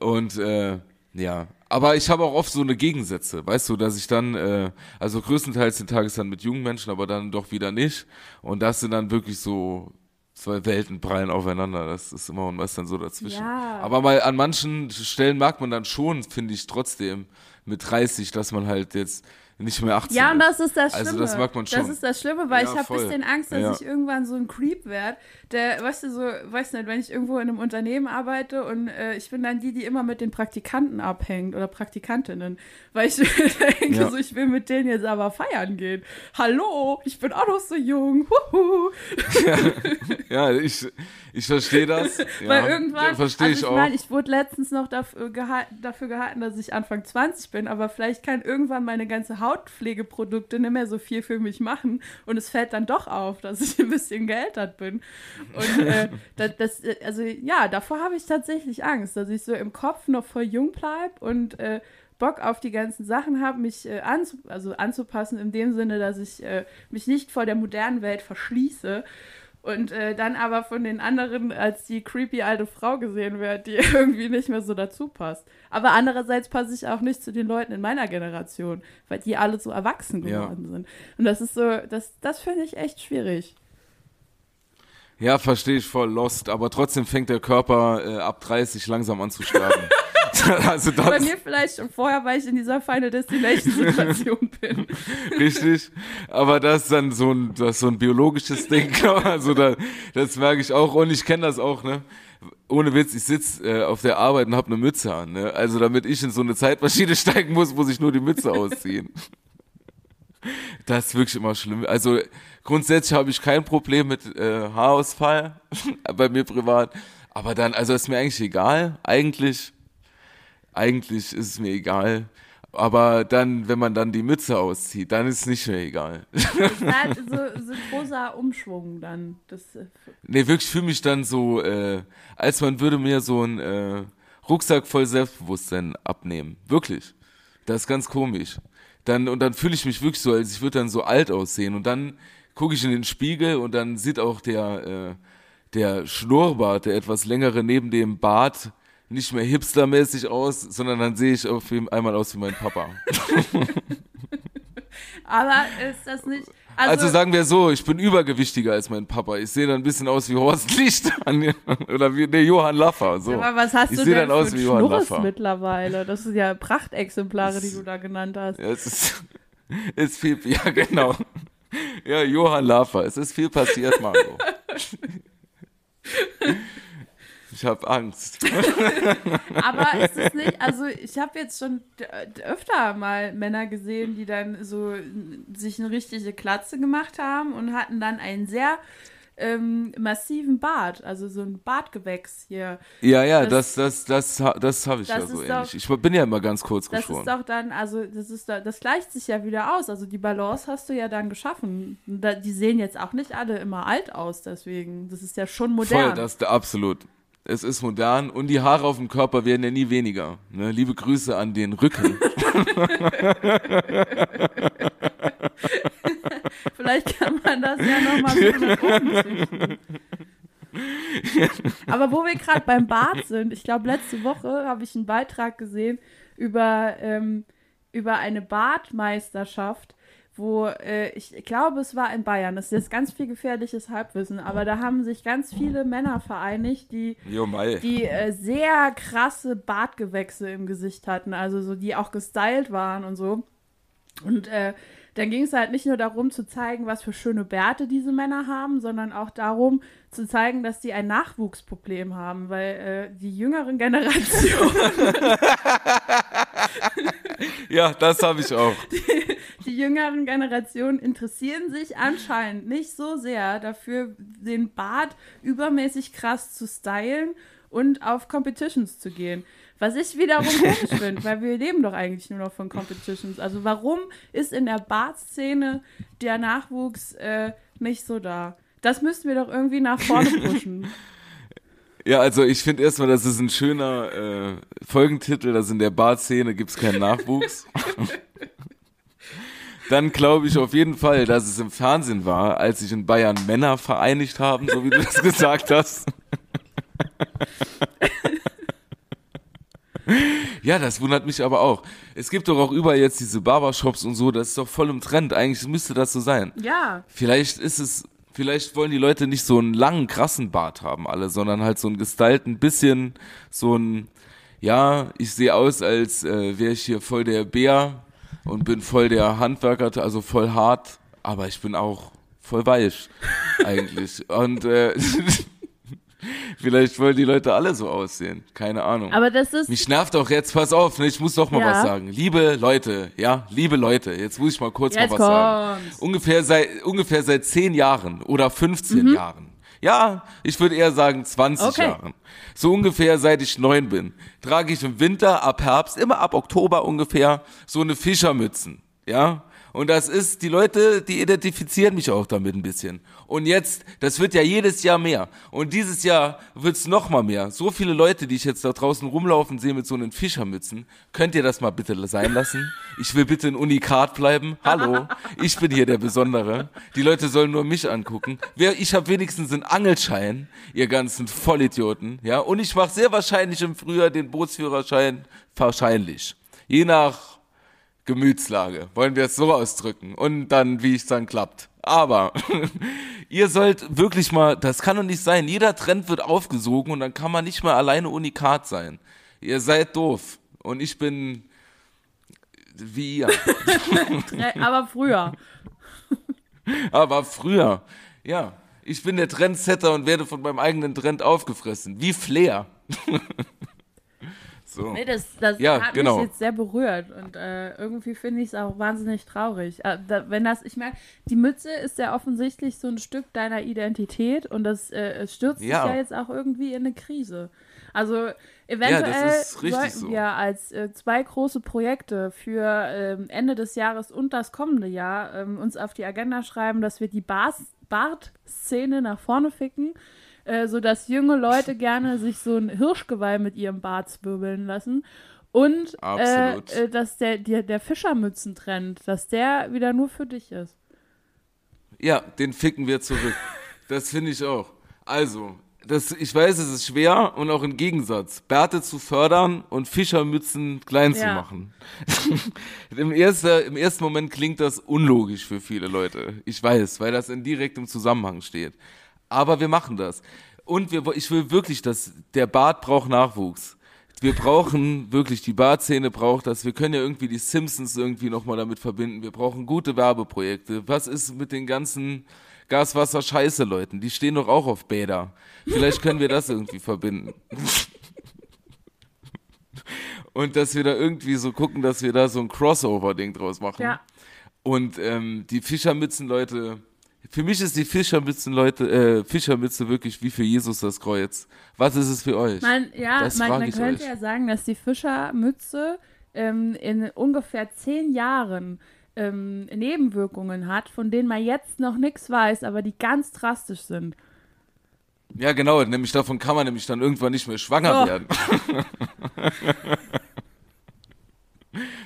und äh, ja, aber ich habe auch oft so eine Gegensätze, weißt du, dass ich dann, äh, also größtenteils den Tages dann mit jungen Menschen, aber dann doch wieder nicht und das sind dann wirklich so zwei Welten prallen aufeinander. Das ist immer und meist dann so dazwischen. Ja. Aber mal an manchen Stellen mag man dann schon, finde ich, trotzdem mit 30, dass man halt jetzt nicht mehr 18 Ja, und das ist das Schlimme. Also das mag man schon. Das ist das Schlimme, weil ja, ich habe ein bisschen Angst, dass ja. ich irgendwann so ein Creep werde, der, weißt du, so, weißt nicht, wenn ich irgendwo in einem Unternehmen arbeite und äh, ich bin dann die, die immer mit den Praktikanten abhängt oder Praktikantinnen, weil ich denke, ja. so, ich will mit denen jetzt aber feiern gehen. Hallo, ich bin auch noch so jung. Huhu. Ja, ich, ich verstehe das. weil irgendwann, verstehe also ich, ich meine, ich wurde letztens noch dafür gehalten, dafür gehalten, dass ich Anfang 20 bin, aber vielleicht kann irgendwann meine ganze Hautpflegeprodukte nicht mehr so viel für mich machen und es fällt dann doch auf, dass ich ein bisschen geältert bin. Und äh, das, das, also ja, davor habe ich tatsächlich Angst, dass ich so im Kopf noch voll jung bleibe und äh, Bock auf die ganzen Sachen habe, mich äh, anzu also anzupassen, in dem Sinne, dass ich äh, mich nicht vor der modernen Welt verschließe und äh, dann aber von den anderen als die creepy alte Frau gesehen wird, die irgendwie nicht mehr so dazu passt. Aber andererseits passe ich auch nicht zu den Leuten in meiner Generation, weil die alle so erwachsen geworden ja. sind. Und das ist so, das, das finde ich echt schwierig. Ja, verstehe ich voll lost, aber trotzdem fängt der Körper äh, ab 30 langsam an zu sterben. also das Bei mir vielleicht schon vorher, weil ich in dieser Final Destination Situation bin. Richtig, aber das ist dann so ein, das ist so ein biologisches Ding, also da, das merke ich auch und ich kenne das auch, ne? Ohne Witz, ich sitze äh, auf der Arbeit und habe eine Mütze an, ne? Also damit ich in so eine Zeitmaschine steigen muss, muss ich nur die Mütze ausziehen. Das ist wirklich immer schlimm. Also grundsätzlich habe ich kein Problem mit äh, Haarausfall bei mir privat. Aber dann, also ist mir eigentlich egal. Eigentlich, eigentlich ist es mir egal. Aber dann, wenn man dann die Mütze auszieht, dann ist es nicht mehr egal. Das ist halt so, so ein großer Umschwung dann. Das, äh, nee, wirklich fühle mich dann so, äh, als man würde mir so einen äh, Rucksack voll Selbstbewusstsein abnehmen. Wirklich. Das ist ganz komisch. Dann, und dann fühle ich mich wirklich so, als ich würde dann so alt aussehen. Und dann gucke ich in den Spiegel und dann sieht auch der, äh, der Schnurrbart, der etwas längere neben dem Bart, nicht mehr hipstermäßig aus, sondern dann sehe ich auf jeden einmal aus wie mein Papa. Aber ist das nicht. Also, also, sagen wir so, ich bin übergewichtiger als mein Papa. Ich sehe dann ein bisschen aus wie Horst Licht oder wie nee, Johann Laffer. So. Aber was hast ich du denn dann aus wie Johann Schnurres Laffer. mittlerweile? Das sind ja Prachtexemplare, das, die du da genannt hast. Ja, es ist, ist viel, ja genau. Ja, Johann Laffer. Es ist viel passiert, Marco. Ich habe Angst. Aber ist es nicht, also ich habe jetzt schon öfter mal Männer gesehen, die dann so sich eine richtige Klatze gemacht haben und hatten dann einen sehr ähm, massiven Bart, also so ein Bartgewächs hier. Ja, ja, das, das, das, das, das habe ich das ja so doch, ähnlich. Ich bin ja immer ganz kurz das geschoren. Das ist doch dann, also das ist da, das gleicht sich ja wieder aus. Also die Balance hast du ja dann geschaffen. Die sehen jetzt auch nicht alle immer alt aus, deswegen. Das ist ja schon modern. Voll, das absolut. Es ist modern und die Haare auf dem Körper werden ja nie weniger. Ne? Liebe Grüße an den Rücken. Vielleicht kann man das ja nochmal so nach oben züchten. Aber wo wir gerade beim Bart sind, ich glaube, letzte Woche habe ich einen Beitrag gesehen über, ähm, über eine Bartmeisterschaft, wo äh, ich glaube, es war in Bayern. Das ist jetzt ganz viel gefährliches Halbwissen, aber da haben sich ganz viele Männer vereinigt, die, Jo, die äh, sehr krasse Bartgewächse im Gesicht hatten, also so die auch gestylt waren und so. Und äh, dann ging es halt nicht nur darum zu zeigen, was für schöne Bärte diese Männer haben, sondern auch darum zu zeigen, dass die ein Nachwuchsproblem haben, weil äh, die jüngeren Generationen. ja, das habe ich auch. Die, die jüngeren Generationen interessieren sich anscheinend nicht so sehr dafür, den Bart übermäßig krass zu stylen und auf Competitions zu gehen. Was ich wiederum komisch finde, weil wir leben doch eigentlich nur noch von Competitions. Also warum ist in der Bartszene der Nachwuchs äh, nicht so da? Das müssten wir doch irgendwie nach vorne pushen. Ja, also ich finde erstmal, das ist ein schöner äh, Folgentitel, dass in der Barszene gibt es keinen Nachwuchs. Dann glaube ich auf jeden Fall, dass es im Fernsehen war, als sich in Bayern Männer vereinigt haben, so wie du das gesagt hast. Ja, das wundert mich aber auch. Es gibt doch auch überall jetzt diese Barbershops und so, das ist doch voll im Trend. Eigentlich müsste das so sein. Ja. Vielleicht ist es, vielleicht wollen die Leute nicht so einen langen, krassen Bart haben alle, sondern halt so einen gestylten, bisschen so ein, ja, ich sehe aus, als äh, wäre ich hier voll der Bär und bin voll der Handwerker, also voll hart, aber ich bin auch voll weich eigentlich. Und äh, vielleicht wollen die Leute alle so aussehen, keine Ahnung. Aber das ist. Mich nervt auch jetzt, pass auf, ne, ich muss doch mal Ja. was sagen. Liebe Leute, ja, liebe Leute, jetzt muss ich mal kurz Jetzt mal was sagen. kommt's. Ungefähr seit, ungefähr seit 10 Jahren oder 15 Jahren. Ja, ich würde eher sagen 20 Mhm. Okay. Jahren. So ungefähr seit ich neun bin, trage ich im Winter, ab Herbst, immer ab Oktober ungefähr, so eine Fischermützen. Ja? Und das ist, die Leute, die identifizieren mich auch damit ein bisschen. Und jetzt, das wird ja jedes Jahr mehr. Und dieses Jahr wird's noch mal mehr. So viele Leute, die ich jetzt da draußen rumlaufen sehe mit so einen Fischermützen. Könnt ihr das mal bitte sein lassen? Ich will bitte ein Unikat bleiben. Hallo, ich bin hier der Besondere. Die Leute sollen nur mich angucken. Ich habe wenigstens einen Angelschein, ihr ganzen Vollidioten. Ja, und ich mache sehr wahrscheinlich im Frühjahr den Bootsführerschein. Wahrscheinlich. Je nach Gemütslage, wollen wir es so ausdrücken. Und dann, wie es dann klappt. Aber ihr sollt wirklich mal, das kann doch nicht sein. Jeder Trend wird aufgesogen und dann kann man nicht mehr alleine Unikat sein. Ihr seid doof. Und ich bin wie ihr. Äh, aber früher. Aber früher, ja, ich bin der Trendsetter und werde von meinem eigenen Trend aufgefressen. Wie Flair. So. Nee, das, das Ja, hat genau. mich jetzt sehr berührt und äh, irgendwie finde ich es auch wahnsinnig traurig. Äh, da, wenn das, ich meine, die Mütze ist ja offensichtlich so ein Stück deiner Identität und das äh, es stürzt Ja. dich ja jetzt auch irgendwie in eine Krise. Also eventuell richtig sollten so. wir als äh, zwei große Projekte für ähm, Ende des Jahres und das kommende Jahr ähm, uns auf die Agenda schreiben, dass wir die Bars Bart-Szene nach vorne ficken, äh, sodass junge Leute gerne sich so ein Hirschgeweih mit ihrem Bart zwirbeln lassen. Und äh, äh, dass der, der, der Fischermützentrend, dass der wieder nur für dich ist. Ja, den ficken wir zurück. Das finde ich auch. Also, das, ich weiß, es ist schwer und auch im Gegensatz, Bärte zu fördern und Fischermützen klein zu Ja. machen. Im, erster, Im ersten Moment klingt das unlogisch für viele Leute. Ich weiß, weil das in direktem Zusammenhang steht. Aber wir machen das. Und wir, ich will wirklich, dass der Bart braucht Nachwuchs. Wir brauchen wirklich, die Bartszene braucht das. Wir können ja irgendwie die Simpsons irgendwie nochmal damit verbinden. Wir brauchen gute Werbeprojekte. Was ist mit den ganzen Gaswasser-Scheiße-Leuten? Die stehen doch auch auf Bäder. Vielleicht können wir das irgendwie verbinden. Und dass wir da irgendwie so gucken, dass wir da so ein Crossover-Ding draus machen. Ja. Und ähm, die Fischermützen-Leute, für mich ist die Fischermützen-Leute, äh, Fischermütze wirklich wie für Jesus das Kreuz. Was ist es für euch? Man, ja, Das man, man könnte euch. ja sagen, dass die Fischermütze ähm, in ungefähr zehn Jahren ähm, Nebenwirkungen hat, von denen man jetzt noch nichts weiß, aber die ganz drastisch sind. Ja, genau, nämlich davon kann man nämlich dann irgendwann nicht mehr schwanger Oh. werden.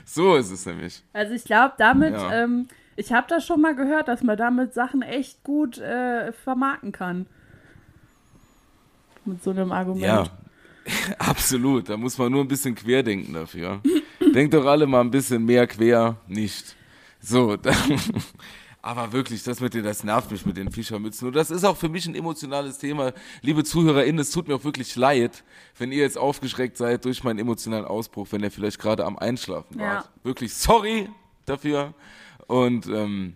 so ist es nämlich. Also ich glaube, damit, Ja. ähm, ich habe das schon mal gehört, dass man damit Sachen echt gut äh, vermarkten kann. Mit so einem Argument. Ja, absolut. Da muss man nur ein bisschen querdenken dafür. Denkt doch alle mal ein bisschen mehr quer, nicht. So, dann, aber wirklich, das mit den, das nervt mich mit den Fischermützen. Und das ist auch für mich ein emotionales Thema. Liebe ZuhörerInnen, es tut mir auch wirklich leid, wenn ihr jetzt aufgeschreckt seid durch meinen emotionalen Ausbruch, wenn ihr vielleicht gerade am Einschlafen Ja. wart. Wirklich sorry dafür. Und ähm,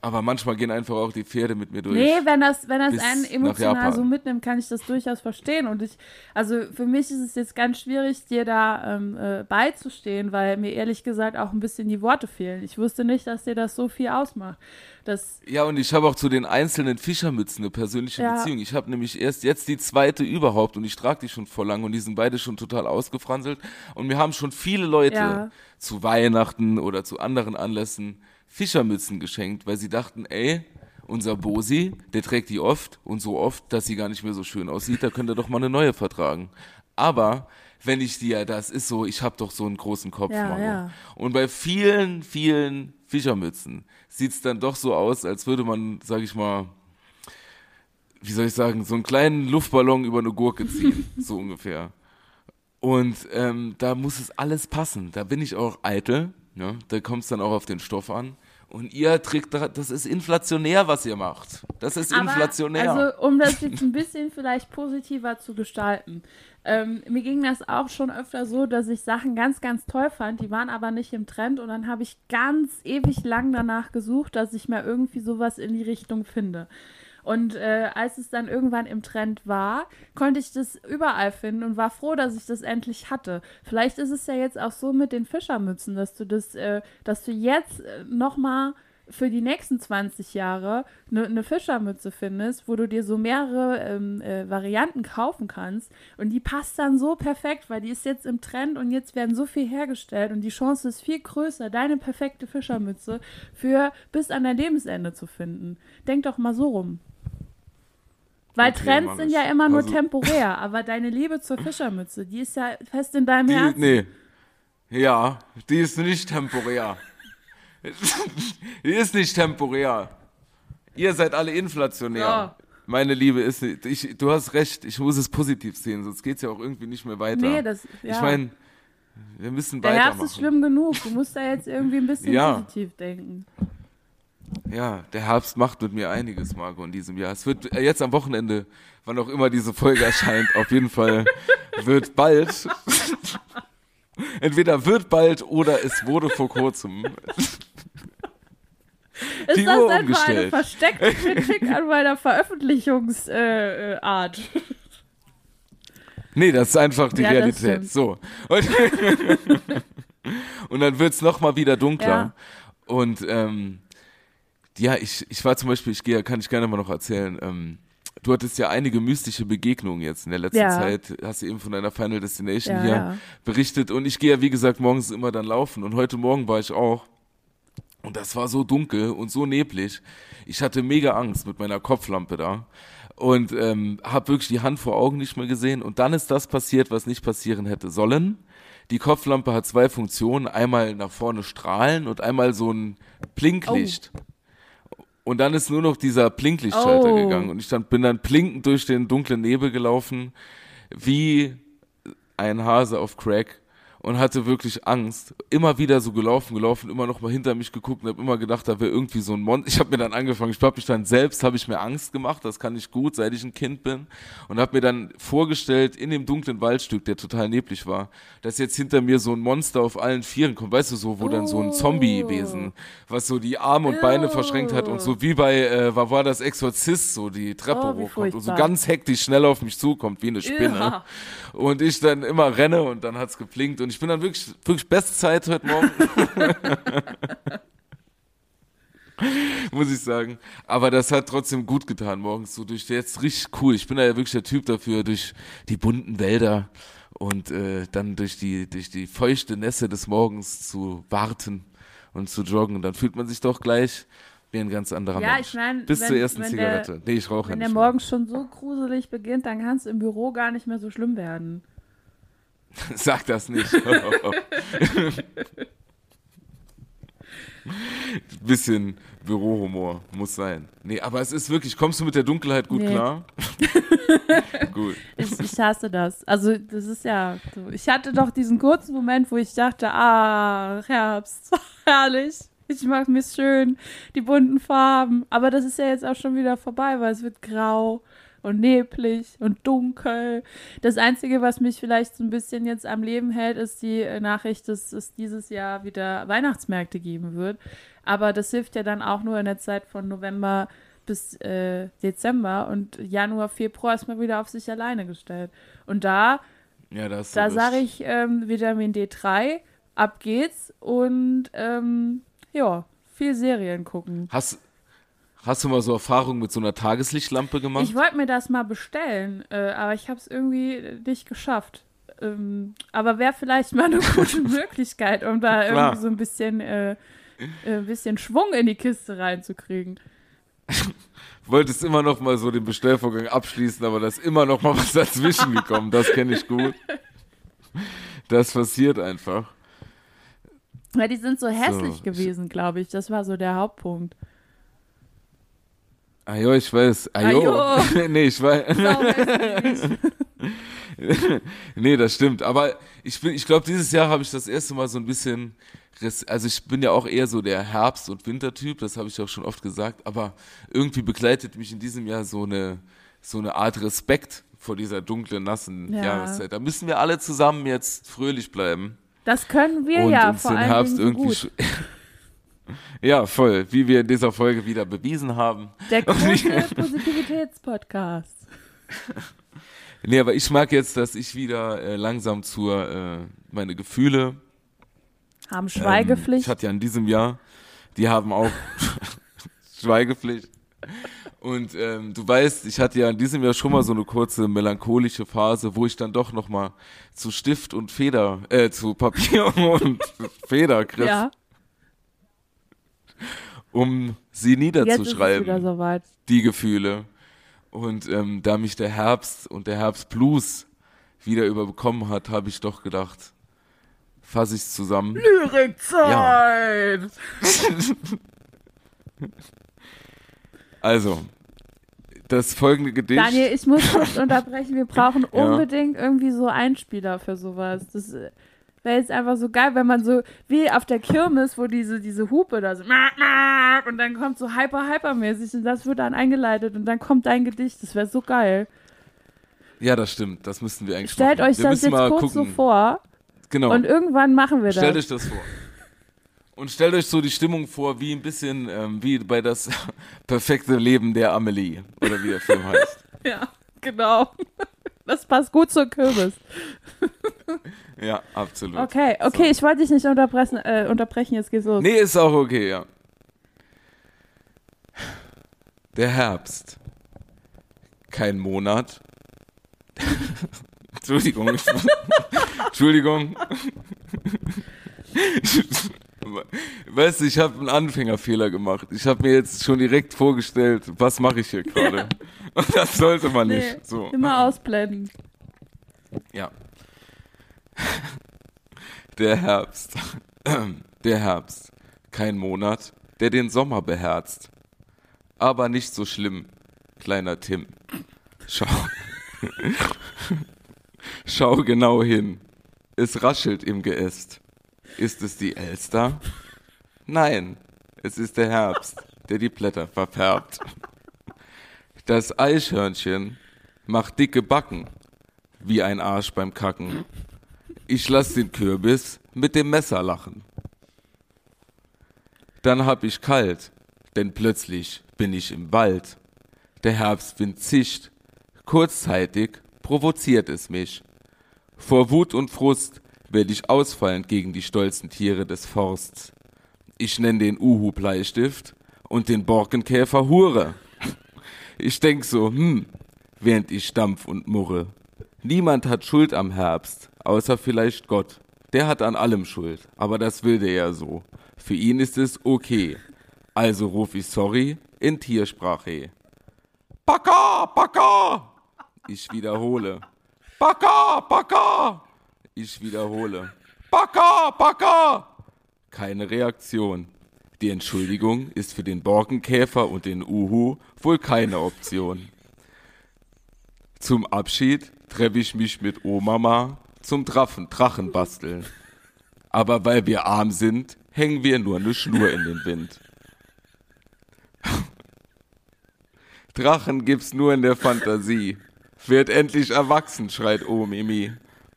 Aber manchmal gehen einfach auch die Pferde mit mir durch. Nee, wenn das, wenn das einen emotional so mitnimmt, kann ich das durchaus verstehen. Und ich, also für mich ist es jetzt ganz schwierig, dir da ähm, äh, beizustehen, weil mir ehrlich gesagt auch ein bisschen die Worte fehlen. Ich wusste nicht, dass dir das so viel ausmacht. Das, Ja, und ich habe auch zu den einzelnen Fischermützen eine persönliche Ja. Beziehung. Ich habe nämlich erst jetzt die zweite überhaupt und ich trage die schon vor lang und die sind beide schon total ausgefranselt. Und mir haben schon viele Leute Ja. zu Weihnachten oder zu anderen Anlässen Fischermützen geschenkt, weil sie dachten, ey, unser Bosi, der trägt die oft und so oft, dass sie gar nicht mehr so schön aussieht, da könnt ihr doch mal eine neue vertragen. Aber wenn ich dir, das ist so, ich habe doch so einen großen Kopf, Ja, ja. Und bei vielen, vielen Fischermützen sieht's dann doch so aus, als würde man, sag ich mal, wie soll ich sagen, so einen kleinen Luftballon über eine Gurke ziehen, so ungefähr. Und ähm, da muss es alles passen. Da bin ich auch eitel. Ja? Da kommt es dann auch auf den Stoff an. Und ihr trägt, da- das ist inflationär, was ihr macht. Das ist inflationär. Also, um das jetzt ein bisschen vielleicht positiver zu gestalten. Ähm, mir ging das auch schon öfter so, dass ich Sachen ganz, ganz toll fand, die waren aber nicht im Trend und dann habe ich ganz ewig lang danach gesucht, dass ich mal irgendwie sowas in die Richtung finde. Und äh, als es dann irgendwann im Trend war, konnte ich das überall finden und war froh, dass ich das endlich hatte. Vielleicht ist es ja jetzt auch so mit den Fischermützen, dass du das, äh, dass du jetzt äh, noch mal für die nächsten 20 Jahre eine ne Fischermütze findest, wo du dir so mehrere ähm, äh, Varianten kaufen kannst und die passt dann so perfekt, weil die ist jetzt im Trend und jetzt werden so viel hergestellt und die Chance ist viel größer, deine perfekte Fischermütze für bis an dein Lebensende zu finden. Denk doch mal so rum. Weil Okay, Trends sind ja immer nur Also- temporär, aber deine Liebe zur Fischermütze, die ist ja fest in deinem die, Herzen. nee. Ja, die ist nicht temporär. die ist nicht temporär. Ihr seid alle inflationär. Ja. Meine Liebe ist nicht, ich, du hast recht, ich muss es positiv sehen, sonst geht's ja auch irgendwie nicht mehr weiter. Nee, das, ja. Ich meine, wir müssen Der weitermachen. Herbst ist schlimm genug. Du musst da jetzt irgendwie ein bisschen Ja. positiv denken. Ja, der Herbst macht mit mir einiges, Marco, in diesem Jahr. Es wird äh, jetzt am Wochenende, wann auch immer diese Folge erscheint, auf jeden Fall wird bald, entweder wird bald oder es wurde vor kurzem. Ist Die das Uhr einfach eine versteckte Kritik an meiner Veröffentlichungsart? Äh, äh, Art? Nee, das ist einfach die Ja, Realität. So. Und, und dann wird's noch mal wieder dunkler. Ja. Und ähm, ja, ich, ich war zum Beispiel, ich gehe, kann ich gerne mal noch erzählen, ähm, du hattest ja einige mystische Begegnungen jetzt in der letzten Ja. Zeit. Hast du eben von deiner Final Destination Ja, hier ja. berichtet. Und ich gehe ja, wie gesagt, morgens immer dann laufen. Und heute Morgen war ich auch. Und das war so dunkel und so neblig. Ich hatte mega Angst mit meiner Kopflampe da und ähm, habe wirklich die Hand vor Augen nicht mehr gesehen. Und dann ist das passiert, was nicht passieren hätte sollen. Die Kopflampe hat zwei Funktionen: einmal nach vorne strahlen und einmal so ein Blinklicht. Und dann ist nur noch dieser Blinklichtschalter Oh. gegangen und ich dann, bin dann blinkend durch den dunklen Nebel gelaufen, wie ein Hase auf Crack und hatte wirklich Angst. Immer wieder so gelaufen, gelaufen, immer noch mal hinter mich geguckt und habe immer gedacht, da wäre irgendwie so ein Monster. Ich habe mir dann angefangen, ich habe mich dann selbst, habe ich mir Angst gemacht, das kann ich gut, seit ich ein Kind bin und habe mir dann vorgestellt, in dem dunklen Waldstück, der total neblig war, dass jetzt hinter mir so ein Monster auf allen Vieren kommt, weißt du so, wo dann so ein Oh. Zombie-Wesen, was so die Arme und Beine Ew. verschränkt hat und so wie bei, äh, war, war das Exorzist, so die Treppe Oh, hochkommt und so ganz hektisch schnell auf mich zukommt, wie eine Spinne. Ja. Und ich dann immer renne und dann hat's geblinkt und ich bin dann wirklich, wirklich Bestzeit heute Morgen. Muss ich sagen. Aber das hat trotzdem gut getan morgens. So durch jetzt richtig cool. Ich bin da ja wirklich der Typ dafür, durch die bunten Wälder und äh, dann durch die, durch die feuchte Nässe des Morgens zu warten und zu joggen. Und dann fühlt man sich doch gleich wie ein ganz anderer Ja, Mensch. ich mein, Bis wenn- zur ersten wenn Zigarette. nee, ich rauche ja Wenn nicht der mehr. Morgen schon so gruselig beginnt, dann kann es im Büro gar nicht mehr so schlimm werden. Sag das nicht. Bisschen Bürohumor muss sein. Nee, aber es ist wirklich, kommst du mit der Dunkelheit gut Nee. klar? gut. Ich, ich hasse das. Also, das ist ja so. Ich hatte doch diesen kurzen Moment, wo ich dachte, ah, Herbst, herrlich. Ich mag mir schön, die bunten Farben. Aber das ist ja jetzt auch schon wieder vorbei, weil es wird grau und neblig und dunkel. Das Einzige, was mich vielleicht so ein bisschen jetzt am Leben hält, ist die äh, Nachricht, dass es dieses Jahr wieder Weihnachtsmärkte geben wird. Aber das hilft ja dann auch nur in der Zeit von November bis äh, Dezember und Januar, Februar ist man wieder auf sich alleine gestellt. Und da, Ja, das da sage ich ähm, Vitamin D3, ab geht's und ähm, ja, viel Serien gucken. Hast, hast du mal so Erfahrung mit so einer Tageslichtlampe gemacht? Ich wollte mir das mal bestellen, äh, aber ich habe es irgendwie nicht geschafft. Ähm, aber wäre vielleicht mal eine gute Möglichkeit, um da Klar. irgendwie so ein bisschen, äh, äh, ein bisschen Schwung in die Kiste reinzukriegen. wolltest immer noch mal so den Bestellvorgang abschließen, aber da ist immer noch mal was dazwischen gekommen. Das kenne ich gut. Das passiert einfach. Weil die sind so hässlich So. gewesen, glaube ich. Das war so der Hauptpunkt. Ah jo, ich weiß. Ah jo. Ajo. nee, ich weiß. Nee, das stimmt. Aber ich bin, ich glaube, dieses Jahr habe ich das erste Mal so ein bisschen, also ich bin ja auch eher so der Herbst- und Wintertyp, das habe ich auch schon oft gesagt, aber irgendwie begleitet mich in diesem Jahr so eine, so eine Art Respekt vor dieser dunklen, nassen Ja. Jahreszeit. Da müssen wir alle zusammen jetzt fröhlich bleiben Das können wir und ja uns vor den allem Herbst irgendwie gut. Ja, voll, wie wir in dieser Folge wieder bewiesen haben. Der große Positivitätspodcast. Nee, aber ich mag jetzt, dass ich wieder äh, langsam zur, äh, meine Gefühle Haben Ähm, Schweigepflicht. ich hatte ja in diesem Jahr, die haben auch Schweigepflicht. Und ähm, du weißt, ich hatte ja in diesem Jahr schon mal so eine kurze melancholische Phase, wo ich dann doch noch mal zu Stift und Feder, äh, zu Papier und Feder griff, ja, um sie es niederzuschreiben, soweit. die Gefühle. Und ähm, da mich der Herbst und der Herbstblues wieder überbekommen hat, habe ich doch gedacht, fasse ich zusammen. Lyrikzeit! Also, das folgende Gedicht. Daniel, ich muss kurz unterbrechen. Wir brauchen Ja. unbedingt irgendwie so Einspieler für sowas. Das wäre jetzt einfach so geil, wenn man so, wie auf der Kirmes, wo diese, diese Hupe da so, und dann kommt so hyper, hypermäßig und das wird dann eingeleitet und dann kommt dein Gedicht. Das wäre so geil. Ja, das stimmt. Das müssten wir eigentlich Stellt machen. euch wir das jetzt kurz gucken. so vor Genau. und irgendwann machen wir stellt das. euch das vor. Und stellt euch so die Stimmung vor, wie ein bisschen ähm, wie bei das perfekte Leben der Amelie. Oder wie der Film heißt. Ja, genau. Das passt gut zur Kürbis. Ja, absolut. Okay, okay, So. ich wollte dich nicht unterbrechen, äh, unterbrechen, jetzt geht's los. Nee, ist auch okay, ja. Der Herbst. Kein Monat. Entschuldigung. Entschuldigung. Weißt du, ich habe einen Anfängerfehler gemacht. Ich habe mir jetzt schon direkt vorgestellt, was mache ich hier gerade. Und das sollte man Nee, nicht. So. Immer ausblenden. Ja. Der Herbst. Der Herbst. Kein Monat, der den Sommer beherzt. Aber nicht so schlimm, kleiner Tim. Schau. Schau genau hin. Es raschelt im Geäst. Ist es die Elster? Nein, es ist der Herbst, der die Blätter verfärbt. Das Eichhörnchen macht dicke Backen, wie ein Arsch beim Kacken. Ich lass den Kürbis mit dem Messer lachen. Dann hab ich kalt, denn plötzlich bin ich im Wald. Der Herbstwind zischt, kurzzeitig provoziert es mich. Vor Wut und Frust werd ich ausfallen gegen die stolzen Tiere des Forsts. Ich nenn den Uhu Bleistift und den Borkenkäfer Hure. Ich denk so, hm, während ich stampf und murre. Niemand hat Schuld am Herbst, außer vielleicht Gott. Der hat an allem Schuld, aber das will der ja so. Für ihn ist es okay. Also ruf ich sorry in Tiersprache. Baka, Baka! Ich wiederhole. Baka, Baka! Ich wiederhole. Baka, Baka! Keine Reaktion. Die Entschuldigung ist für den Borkenkäfer und den Uhu wohl keine Option. Zum Abschied treffe ich mich mit Omama zum Drachen, Drachen basteln. Aber weil wir arm sind, hängen wir nur eine Schnur in den Wind. Drachen gibt's nur in der Fantasie. Wird endlich erwachsen, schreit Omimi.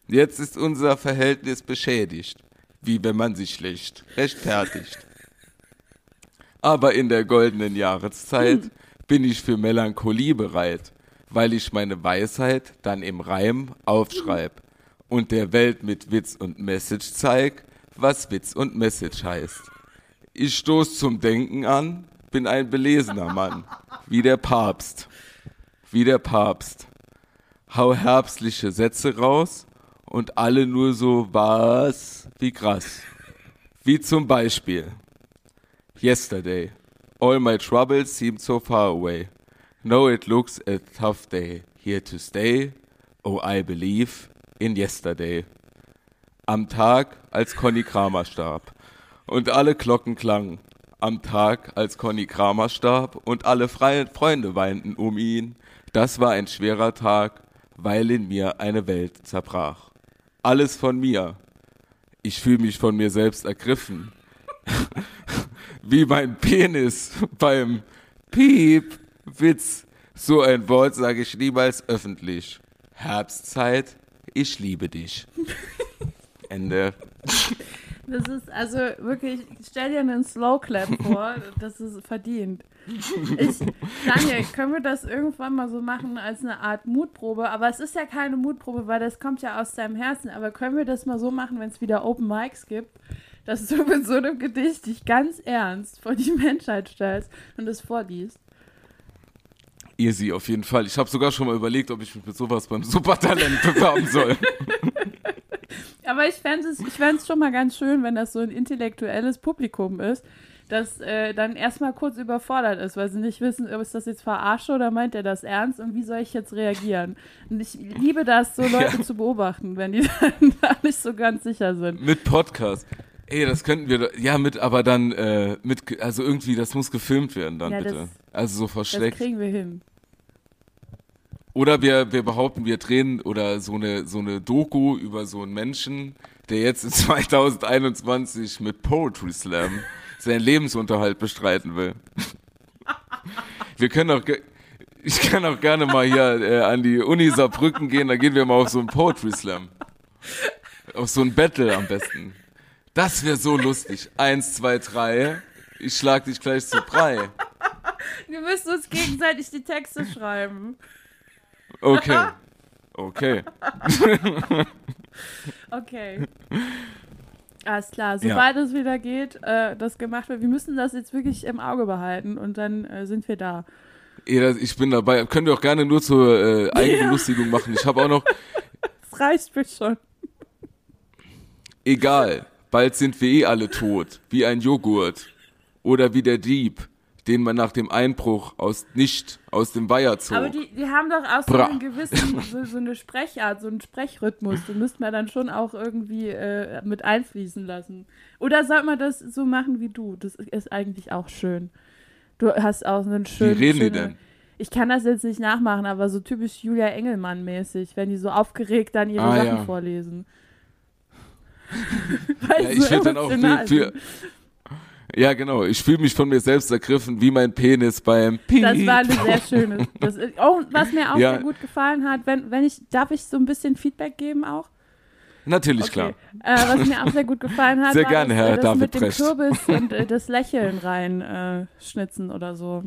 Jetzt ist unser Verhältnis beschädigt, wie wenn man sich schlecht rechtfertigt. Aber in der goldenen Jahreszeit bin ich für Melancholie bereit, weil ich meine Weisheit dann im Reim aufschreib und der Welt mit Witz und Message zeig, was Witz und Message heißt. Ich stoß zum Denken an, bin ein belesener Mann, wie der Papst, wie der Papst. Hau herbstliche Sätze raus und alle nur so was wie krass. Wie zum Beispiel Yesterday. All my troubles seem so far away. No, it looks a tough day. Here to stay. Oh, I believe in yesterday. Am Tag, als Conny Kramer starb. Und alle Glocken klangen. Am Tag, als Conny Kramer starb. Und alle Fre Freunde weinten um ihn. Das war ein schwerer Tag, weil in mir eine Welt zerbrach. Alles von mir. Ich fühle mich von mir selbst ergriffen. Wie mein Penis beim Piep-Witz. So ein Wort sage ich niemals öffentlich. Herbstzeit, ich liebe dich. Ende. Das ist also wirklich, stell dir einen Slow Clap vor, das ist verdient. Ich, Daniel, können wir das irgendwann mal so machen als eine Art Mutprobe? Aber es ist ja keine Mutprobe, weil das kommt ja aus deinem Herzen. Aber können wir das mal so machen, wenn es wieder Open Mics gibt, dass du mit so einem Gedicht dich ganz ernst vor die Menschheit stellst und es vorliest? Easy, auf jeden Fall. Ich habe sogar schon mal überlegt, ob ich mich mit sowas beim Supertalent bewerben soll. Aber ich fände es ich fänd's schon mal ganz schön, wenn das so ein intellektuelles Publikum ist, das äh, dann erstmal kurz überfordert ist, weil sie nicht wissen, ob ist das jetzt verarsche oder meint er das ernst und wie soll ich jetzt reagieren. Und ich liebe das, so Leute Ja. zu beobachten, wenn die dann da nicht so ganz sicher sind. Mit Podcast. Ey, das könnten wir, ja, mit, aber dann, äh, mit, also irgendwie, das muss gefilmt werden dann Ja, bitte. das- also so Das versteckt. kriegen wir hin. Oder wir, wir behaupten, wir drehen oder so eine, so eine Doku über so einen Menschen, der jetzt in 2021 mit Poetry Slam seinen Lebensunterhalt bestreiten will. Wir können auch, ich kann auch gerne mal hier äh, an die Uni Saarbrücken gehen, da gehen wir mal auf so einen Poetry Slam. Auf so ein Battle am besten. Das wäre so lustig. Eins, zwei, drei. Ich schlag dich gleich zu Brei. Wir müssen uns gegenseitig die Texte schreiben. Okay. Okay. Okay. Alles klar, sobald es wieder geht, äh, das gemacht wird. Wir müssen das jetzt wirklich im Auge behalten und dann äh, sind wir da. Ich bin dabei. Könnt ihr auch gerne nur zur äh, Eigenbelustigung machen. Ich habe auch noch, Das reicht mir schon. egal, bald sind wir eh alle tot, wie ein Joghurt. Oder wie der Dieb, den man nach dem Einbruch aus nicht aus dem Weiher zog. Aber die, die haben doch auch so Bra. einen gewissen, so, so eine Sprechart, so einen Sprechrhythmus. Den müsste man dann schon auch irgendwie äh, mit einfließen lassen. Oder sollte man das so machen wie du? Das ist eigentlich auch schön. Du hast auch so einen wie schönen. reden die schöne- denn? Ich kann das jetzt nicht nachmachen, aber so typisch Julia Engelmann-mäßig, wenn die so aufgeregt dann ihre Ah, Sachen ja. vorlesen. Weil Ja, ich so dann auch für, für. Ja, genau. Ich fühle mich von mir selbst ergriffen, wie mein Penis beim Piep. Das war eine sehr schöne. Das oh, was mir auch Ja. sehr gut gefallen hat, wenn, wenn ich, darf ich so ein bisschen Feedback geben auch? Natürlich, klar. Äh, was mir auch sehr gut gefallen hat, Sehr war gerne, das, Herr äh, das David mit dem Brecht. Kürbis und äh, das Lächeln rein äh, schnitzen oder so.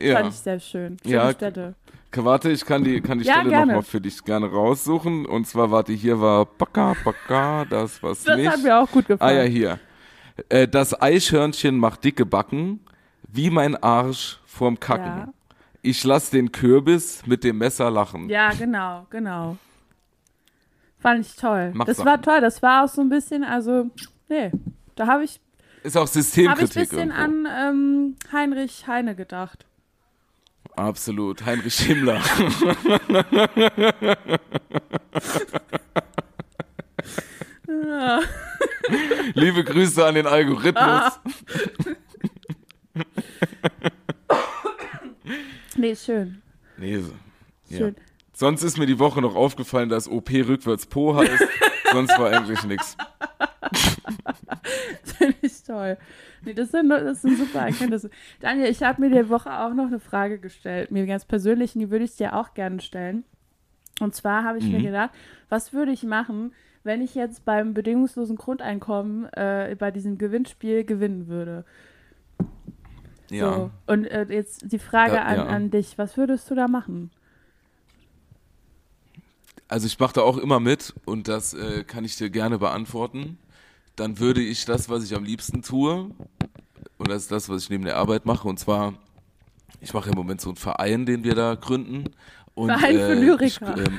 Ja. Fand ich sehr schön. Schöne Ja, Städte. Warte, ich kann die, kann die Ja, Stelle nochmal für dich gerne raussuchen. Und zwar, warte, hier war Baka, Baka, das was Das nicht. hat mir auch gut Ah gefallen. ja, hier. Äh, das Eichhörnchen macht dicke Backen, wie mein Arsch vorm Kacken. Ja. Ich lass den Kürbis mit dem Messer lachen. Ja, genau, genau. Fand ich toll. Mach das Sachen. war toll. Das war auch so ein bisschen, also, nee, da habe ich, Ist auch hab ich ein Systemkritik bisschen irgendwo. an ähm, Heinrich Heine gedacht. Absolut. Heinrich Himmler. Ja. Liebe Grüße an den Algorithmus. Ah. Nee, schön. Nee, so. Ja. Schön. Sonst ist mir die Woche noch aufgefallen, dass OP rückwärts Po heißt. Sonst war eigentlich nichts. Finde ich toll. Nee, das sind, das sind super Erkenntnisse. Daniel, ich habe mir die Woche auch noch eine Frage gestellt, mir ganz persönlich, und die würde ich dir auch gerne stellen. Und zwar habe ich mir Mhm. gedacht, was würde ich machen, wenn ich jetzt beim bedingungslosen Grundeinkommen äh, bei diesem Gewinnspiel gewinnen würde? Ja. So. Und äh, jetzt die Frage Ja, an, ja. an dich, was würdest du da machen? Also ich mache da auch immer mit und das äh, kann ich dir gerne beantworten. Dann würde ich das, was ich am liebsten tue, und das ist das, was ich neben der Arbeit mache, und zwar, ich mache im Moment so einen Verein, den wir da gründen. Und, Verein für äh, Lyriker. Ich,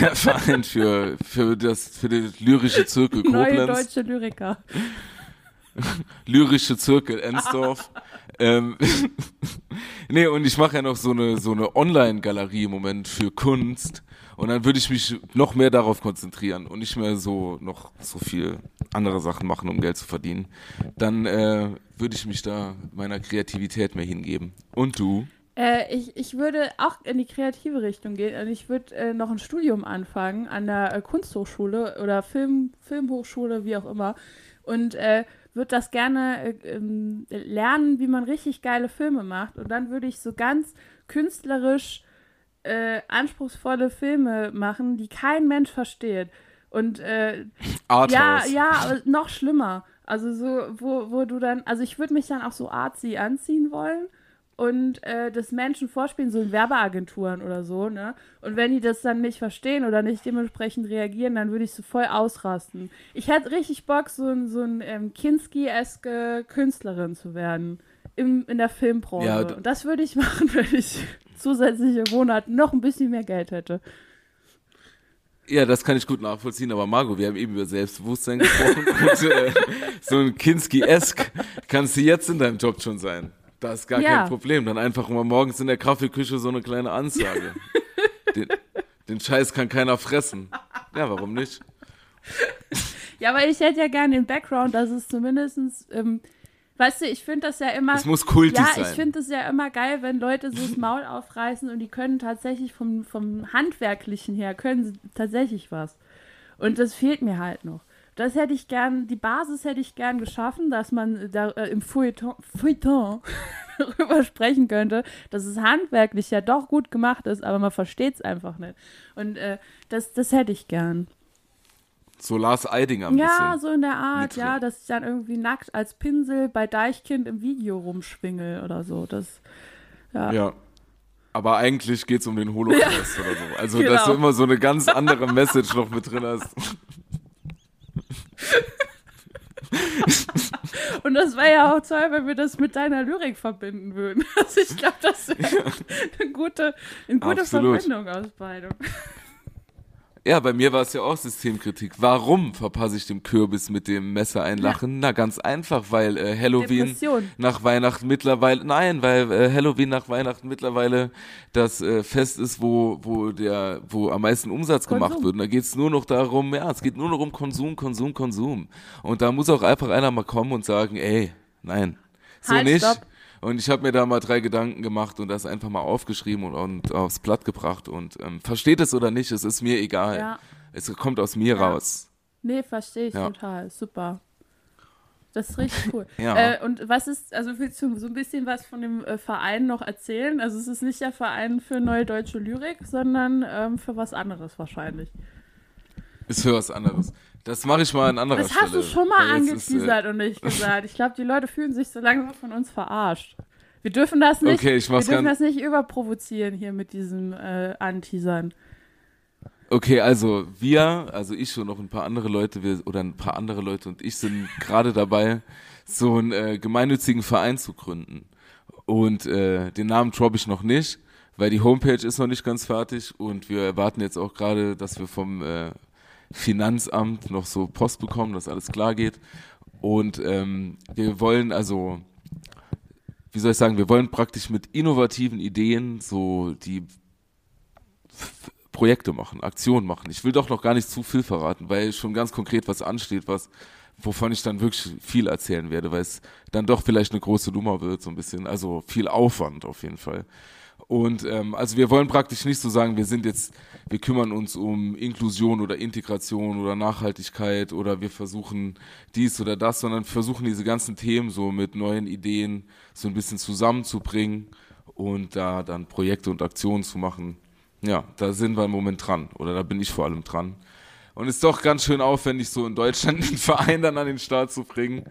ja, Verein für, für, das, für den lyrische Zirkel Neue Koblenz. deutsche Lyriker. lyrische Zirkel Ensdorf. ähm, nee, und ich mache ja noch so eine, so eine Online-Galerie im Moment für Kunst. Und dann würde ich mich noch mehr darauf konzentrieren und nicht mehr so noch so viel andere Sachen machen, um Geld zu verdienen. Dann äh, würde ich mich da meiner Kreativität mehr hingeben. Und du? Äh, ich, ich würde auch in die kreative Richtung gehen und ich würde äh, noch ein Studium anfangen an der äh, Kunsthochschule oder Film, Filmhochschule, wie auch immer. Und äh, würde das gerne äh, ähm, lernen, wie man richtig geile Filme macht. Und dann würde ich so ganz künstlerisch äh, anspruchsvolle Filme machen, die kein Mensch versteht. Und äh, ja, ja, noch schlimmer. Also so, wo, wo du dann, also ich würde mich dann auch so artsy anziehen wollen und äh, das Menschen vorspielen, so in Werbeagenturen oder so, ne? Und wenn die das dann nicht verstehen oder nicht dementsprechend reagieren, dann würde ich so voll ausrasten. Ich hätte richtig Bock, so ein, so ein ähm, Kinski-eske Künstlerin zu werden. Im, in der Filmbranche. Ja, und das würde ich machen, wenn ich zusätzliche Monate noch ein bisschen mehr Geld hätte. Ja, das kann ich gut nachvollziehen, aber Margot, wir haben eben über Selbstbewusstsein gesprochen und äh, so ein Kinski-esk kannst du jetzt in deinem Job schon sein. Das ist gar Ja. kein Problem. Dann einfach mal morgens in der Kaffeeküche so eine kleine Ansage. den, den Scheiß kann keiner fressen. Ja, warum nicht? Ja, aber ich hätte ja gerne den Background, dass es zumindestens, ähm, weißt du, ich finde das ja immer. Es muss kultig ja, sein. ich finde es ja immer geil, wenn Leute so das Maul aufreißen und die können tatsächlich vom, vom Handwerklichen her, können sie tatsächlich was. Und das fehlt mir halt noch. Das hätte ich gern, die Basis hätte ich gern geschaffen, dass man da äh, im Feuilleton, Feuilleton darüber sprechen könnte, dass es handwerklich ja doch gut gemacht ist, aber man versteht es einfach nicht. Und äh, das, das hätte ich gern. so Lars Eidinger ein Ja, bisschen. so in der Art, ja, dass ich dann irgendwie nackt als Pinsel bei Deichkind im Video rumschwingel oder so. Das, ja. Ja. Aber eigentlich geht's um den Holocaust oder so. Also, dass Genau. du immer so eine ganz andere Message noch mit drin hast. Und das wäre ja auch toll, wenn wir das mit deiner Lyrik verbinden würden. Also ich glaube, das wäre eine gute, eine gute Absolut. Verbindung aus beidem. Ja, bei mir war es ja auch Systemkritik. Warum verpasse ich dem Kürbis mit dem Messer ein Lachen? Na, ganz einfach, weil äh, Halloween Depression. nach Weihnachten mittlerweile, nein, weil äh, Halloween nach Weihnachten mittlerweile das äh, Fest ist, wo, wo der, wo am meisten Umsatz Konsum. gemacht wird. Und da geht es nur noch darum, ja, es geht nur noch um Konsum, Konsum, Konsum. Und da muss auch einfach einer mal kommen und sagen, ey, nein, so Halt, nicht. stopp. Und ich habe mir da mal drei Gedanken gemacht und das einfach mal aufgeschrieben und, und aufs Blatt gebracht. Und ähm, versteht es oder nicht, es ist mir egal. Ja. Es kommt aus mir Ja. raus. Nee, verstehe ich Ja. total. Super. Das ist richtig cool. Ja. Äh, und was ist, also willst du so ein bisschen was von dem äh, Verein noch erzählen? Also es ist nicht der Verein für neue deutsche Lyrik, sondern ähm, für was anderes wahrscheinlich. Ist für was anderes. Das mache ich mal an anderer Das Stelle. hast du schon mal ist, äh, angeteasert und nicht gesagt. Ich glaube, die Leute fühlen sich so langsam von uns verarscht. Wir dürfen das nicht, Okay, ich wir mach's dürfen ganz- das nicht überprovozieren hier mit diesem äh, Anteasern. Okay, also wir, also ich und noch ein paar andere Leute, wir, oder ein paar andere Leute und ich sind gerade dabei, so einen äh, gemeinnützigen Verein zu gründen. Und äh, den Namen droppe ich noch nicht, weil die Homepage ist noch nicht ganz fertig und wir erwarten jetzt auch gerade, dass wir vom äh, Finanzamt noch so Post bekommen, dass alles klar geht. Und ähm, wir wollen also, wie soll ich sagen, wir wollen praktisch mit innovativen Ideen so die Projekte machen, Aktionen machen. Ich will doch noch gar nicht zu viel verraten, weil schon ganz konkret was ansteht, was wovon ich dann wirklich viel erzählen werde, weil es dann doch vielleicht eine große Nummer wird, so ein bisschen. Also viel Aufwand auf jeden Fall. Und ähm, also wir wollen praktisch nicht so sagen, wir sind jetzt, wir kümmern uns um Inklusion oder Integration oder Nachhaltigkeit oder wir versuchen dies oder das, sondern versuchen diese ganzen Themen so mit neuen Ideen so ein bisschen zusammenzubringen und da dann Projekte und Aktionen zu machen. Ja, da sind wir im Moment dran oder da bin ich vor allem dran. Und ist doch ganz schön aufwendig, so in Deutschland einen Verein dann an den Start zu bringen.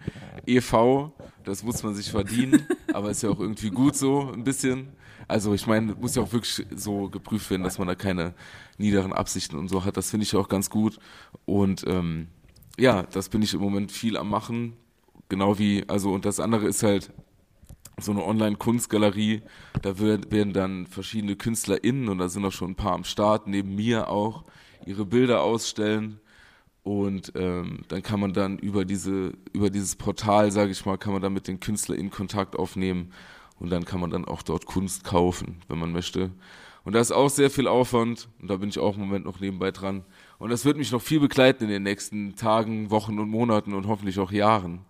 EV, das muss man sich verdienen, aber ist ja auch irgendwie gut so, ein bisschen. Also ich meine, muss ja auch wirklich so geprüft werden, dass man da keine niederen Absichten und so hat. Das finde ich auch ganz gut. Und ähm, ja, das bin ich im Moment viel am machen. Genau wie, also und das andere ist halt so eine Online-Kunstgalerie. Da werden dann verschiedene KünstlerInnen und da sind auch schon ein paar am Start, neben mir auch, ihre Bilder ausstellen. Und ähm, dann kann man dann über diese, über dieses Portal, sage ich mal, kann man dann mit den KünstlerInnen Kontakt aufnehmen und dann kann man dann auch dort Kunst kaufen, wenn man möchte. Und da ist auch sehr viel Aufwand und da bin ich auch im Moment noch nebenbei dran. Und das wird mich noch viel begleiten in den nächsten Tagen, Wochen und Monaten und hoffentlich auch Jahren.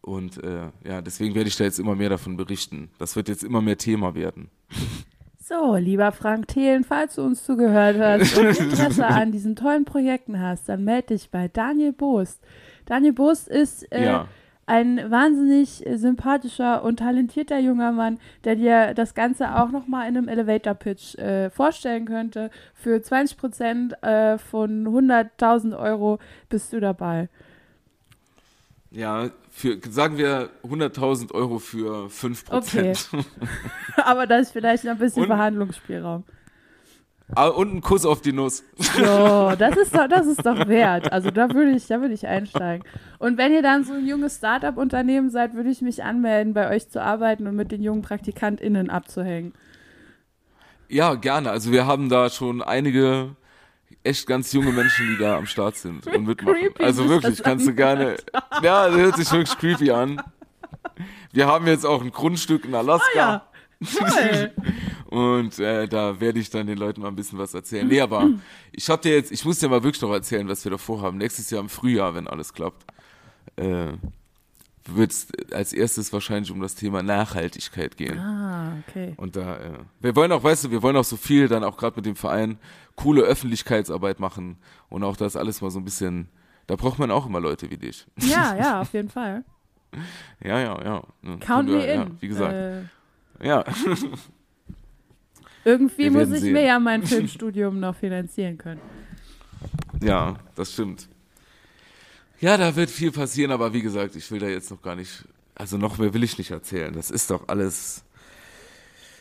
Und äh, ja, deswegen werde ich da jetzt immer mehr davon berichten. Das wird jetzt immer mehr Thema werden. So, lieber Frank Thelen, falls du uns zugehört hast und Interesse an diesen tollen Projekten hast, dann melde dich bei Daniel Boost. Daniel Boost ist äh, ja ein wahnsinnig äh, sympathischer und talentierter junger Mann, der dir das Ganze auch nochmal in einem Elevator-Pitch äh, vorstellen könnte. Für 20 Prozent äh, von 100.000 Euro bist du dabei. Ja, für, sagen wir 100.000 Euro für 5 Prozent. Okay. Aber da ist vielleicht noch ein bisschen und, Verhandlungsspielraum. Ah, und einen Kuss auf die Nuss. So, das ist doch, das ist doch wert. Also da würde ich, da würde ich einsteigen. Und wenn ihr dann so ein junges Startup-Unternehmen seid, würde ich mich anmelden, bei euch zu arbeiten und mit den jungen PraktikantInnen abzuhängen. Ja, gerne. Also wir haben da schon einige echt ganz junge Menschen, die da am Start sind und mitmachen. Also wirklich, kannst du gerne. Ja, das hört sich wirklich creepy an. Wir haben jetzt auch ein Grundstück in Alaska. Ah, ja. Und äh, da werde ich dann den Leuten mal ein bisschen was erzählen. Nee, aber ich hab dir jetzt, ich muss dir mal wirklich noch erzählen, was wir da vorhaben. Nächstes Jahr im Frühjahr, wenn alles klappt, äh, wird es als erstes wahrscheinlich um das Thema Nachhaltigkeit gehen. Ah, okay. Und da, äh, wir wollen auch, weißt du, wir wollen auch so viel dann auch gerade mit dem Verein coole Öffentlichkeitsarbeit machen und auch das alles mal so ein bisschen, da braucht man auch immer Leute wie dich. Ja, ja, auf jeden Fall. ja, ja, ja. Count me in. Ja, wie gesagt. Äh, ja. Irgendwie muss ich sehen. mir ja mein Filmstudium noch finanzieren können. Ja, das stimmt. Ja, da wird viel passieren, aber wie gesagt, ich will da jetzt noch gar nicht, also noch mehr will ich nicht erzählen. Das ist doch alles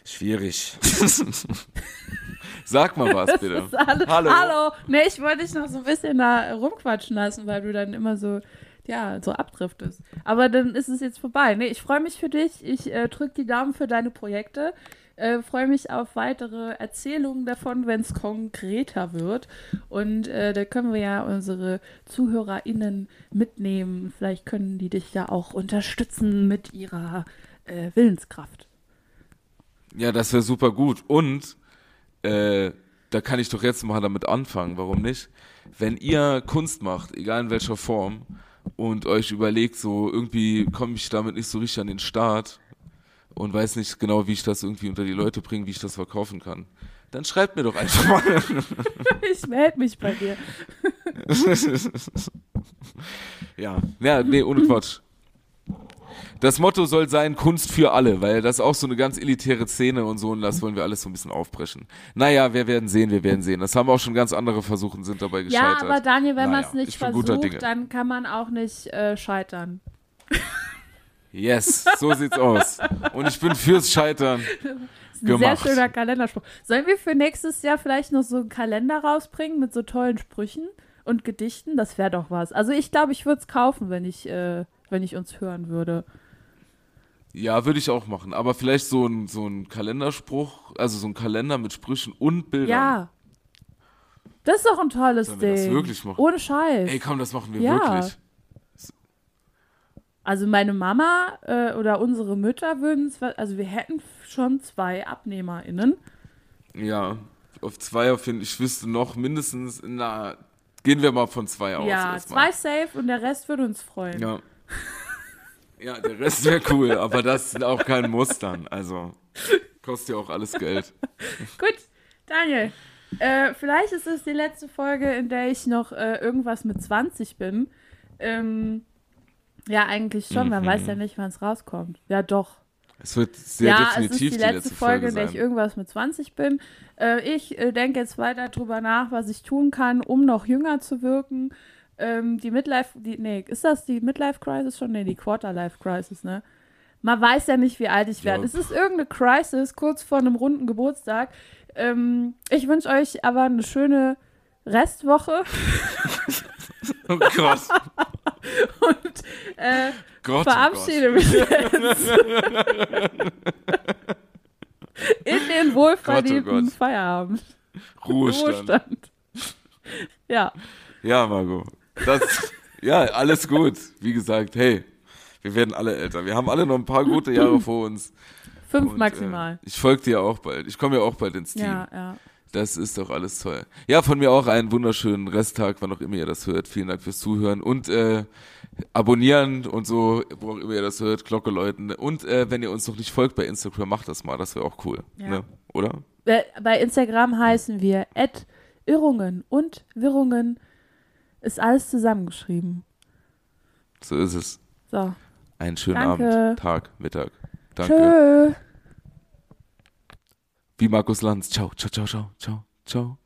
schwierig. Sag mal was, bitte. Hallo. Hallo. Nee, ich wollte dich noch so ein bisschen da rumquatschen lassen, weil du dann immer so ja, so abdriftest. Aber dann ist es jetzt vorbei. Nee, ich freue mich für dich. Ich äh, drücke die Daumen für deine Projekte. Äh, freue mich auf weitere Erzählungen davon, wenn es konkreter wird. Und äh, da können wir ja unsere ZuhörerInnen mitnehmen. Vielleicht können die dich ja auch unterstützen mit ihrer äh, Willenskraft. Ja, das wäre super gut. Und äh, da kann ich doch jetzt mal damit anfangen. Warum nicht? Wenn ihr Kunst macht, egal in welcher Form, und euch überlegt, so irgendwie komme ich damit nicht so richtig an den Start und weiß nicht genau, wie ich das irgendwie unter die Leute bringe, wie ich das verkaufen kann, dann schreibt mir doch einfach mal. ich melde mich bei dir. ja, ja, nee, ohne Quatsch. Das Motto soll sein Kunst für alle, weil das ist auch so eine ganz elitäre Szene und so und das wollen wir alles so ein bisschen aufbrechen. Naja, wir werden sehen, wir werden sehen. Das haben auch schon ganz andere versucht sind dabei gescheitert. Ja, aber Daniel, wenn naja, man es nicht versucht, dann kann man auch nicht äh, scheitern. Yes, so sieht's aus. Und ich bin fürs Scheitern. Das ist ein gemacht. sehr schöner Kalenderspruch. Sollen wir für nächstes Jahr vielleicht noch so einen Kalender rausbringen mit so tollen Sprüchen und Gedichten? Das wäre doch was. Also ich glaube, ich würde es kaufen, wenn ich, äh, wenn ich uns hören würde. Ja, würde ich auch machen. Aber vielleicht so ein, so ein Kalenderspruch, also so ein Kalender mit Sprüchen und Bildern. Ja. Das ist doch ein tolles Sollen Ding. Wir das wirklich machen? Ohne Scheiß. Ey, komm, das machen wir ja. wirklich. Also meine Mama äh, oder unsere Mütter würden es, also wir hätten schon zwei AbnehmerInnen. Ja, auf zwei auf jeden Ich wüsste noch mindestens, na, gehen wir mal von zwei aus. Ja, zwei safe und der Rest würde uns freuen. Ja. Ja, der Rest wäre cool, aber das sind auch kein Mustern. Also kostet ja auch alles Geld. Gut, Daniel. Äh, vielleicht ist es die letzte Folge, in der ich noch äh, irgendwas mit 20 bin. Ähm, ja, eigentlich schon. Man weiß ja mhm. nicht, wann es rauskommt. Ja, doch. Es wird sehr ja, definitiv es ist die letzte, Folge, in der ich irgendwas mit 20 bin. Äh, ich äh, denke jetzt weiter drüber nach, was ich tun kann, um noch jünger zu wirken. Ähm, die Midlife, die, nee, ist das die Midlife Crisis schon? Nee, die Quarterlife Crisis, ne? Man weiß ja nicht, wie alt ich werde. Es ist irgendeine Crisis kurz vor einem runden Geburtstag. Ähm, ich wünsche euch aber eine schöne Restwoche Oh Gott. und äh, Gott, verabschiede mich jetzt. In den wohlverdienten Gott, oh Gott. Feierabend. Oh. Ruhestand. Ruhestand. Ja, Ja, Margot. Das, ja, alles gut. Wie gesagt, hey, wir werden alle älter. Wir haben alle noch ein paar gute Jahre vor uns. fünf Und, maximal. Äh, ich folge dir auch bald. Ich komme ja auch bald ins Team. ja, ja. Das ist doch alles toll. Ja, von mir auch einen wunderschönen Resttag, wann auch immer ihr das hört. Vielen Dank fürs Zuhören und äh, abonnieren und so, wo auch immer ihr das hört, Glocke läuten. Und äh, wenn ihr uns noch nicht folgt bei Instagram, macht das mal. Das wäre auch cool. Ja. Ne? Oder? Bei- Bei Instagram heißen wir Irrungen und Wirrungen. Ist alles zusammengeschrieben. So ist es. So. Einen schönen Danke. Abend, Tag, Mittag. Danke. Tschö. Wie Markus Lanz. Ciao, ciao, ciao, ciao, ciao, ciao.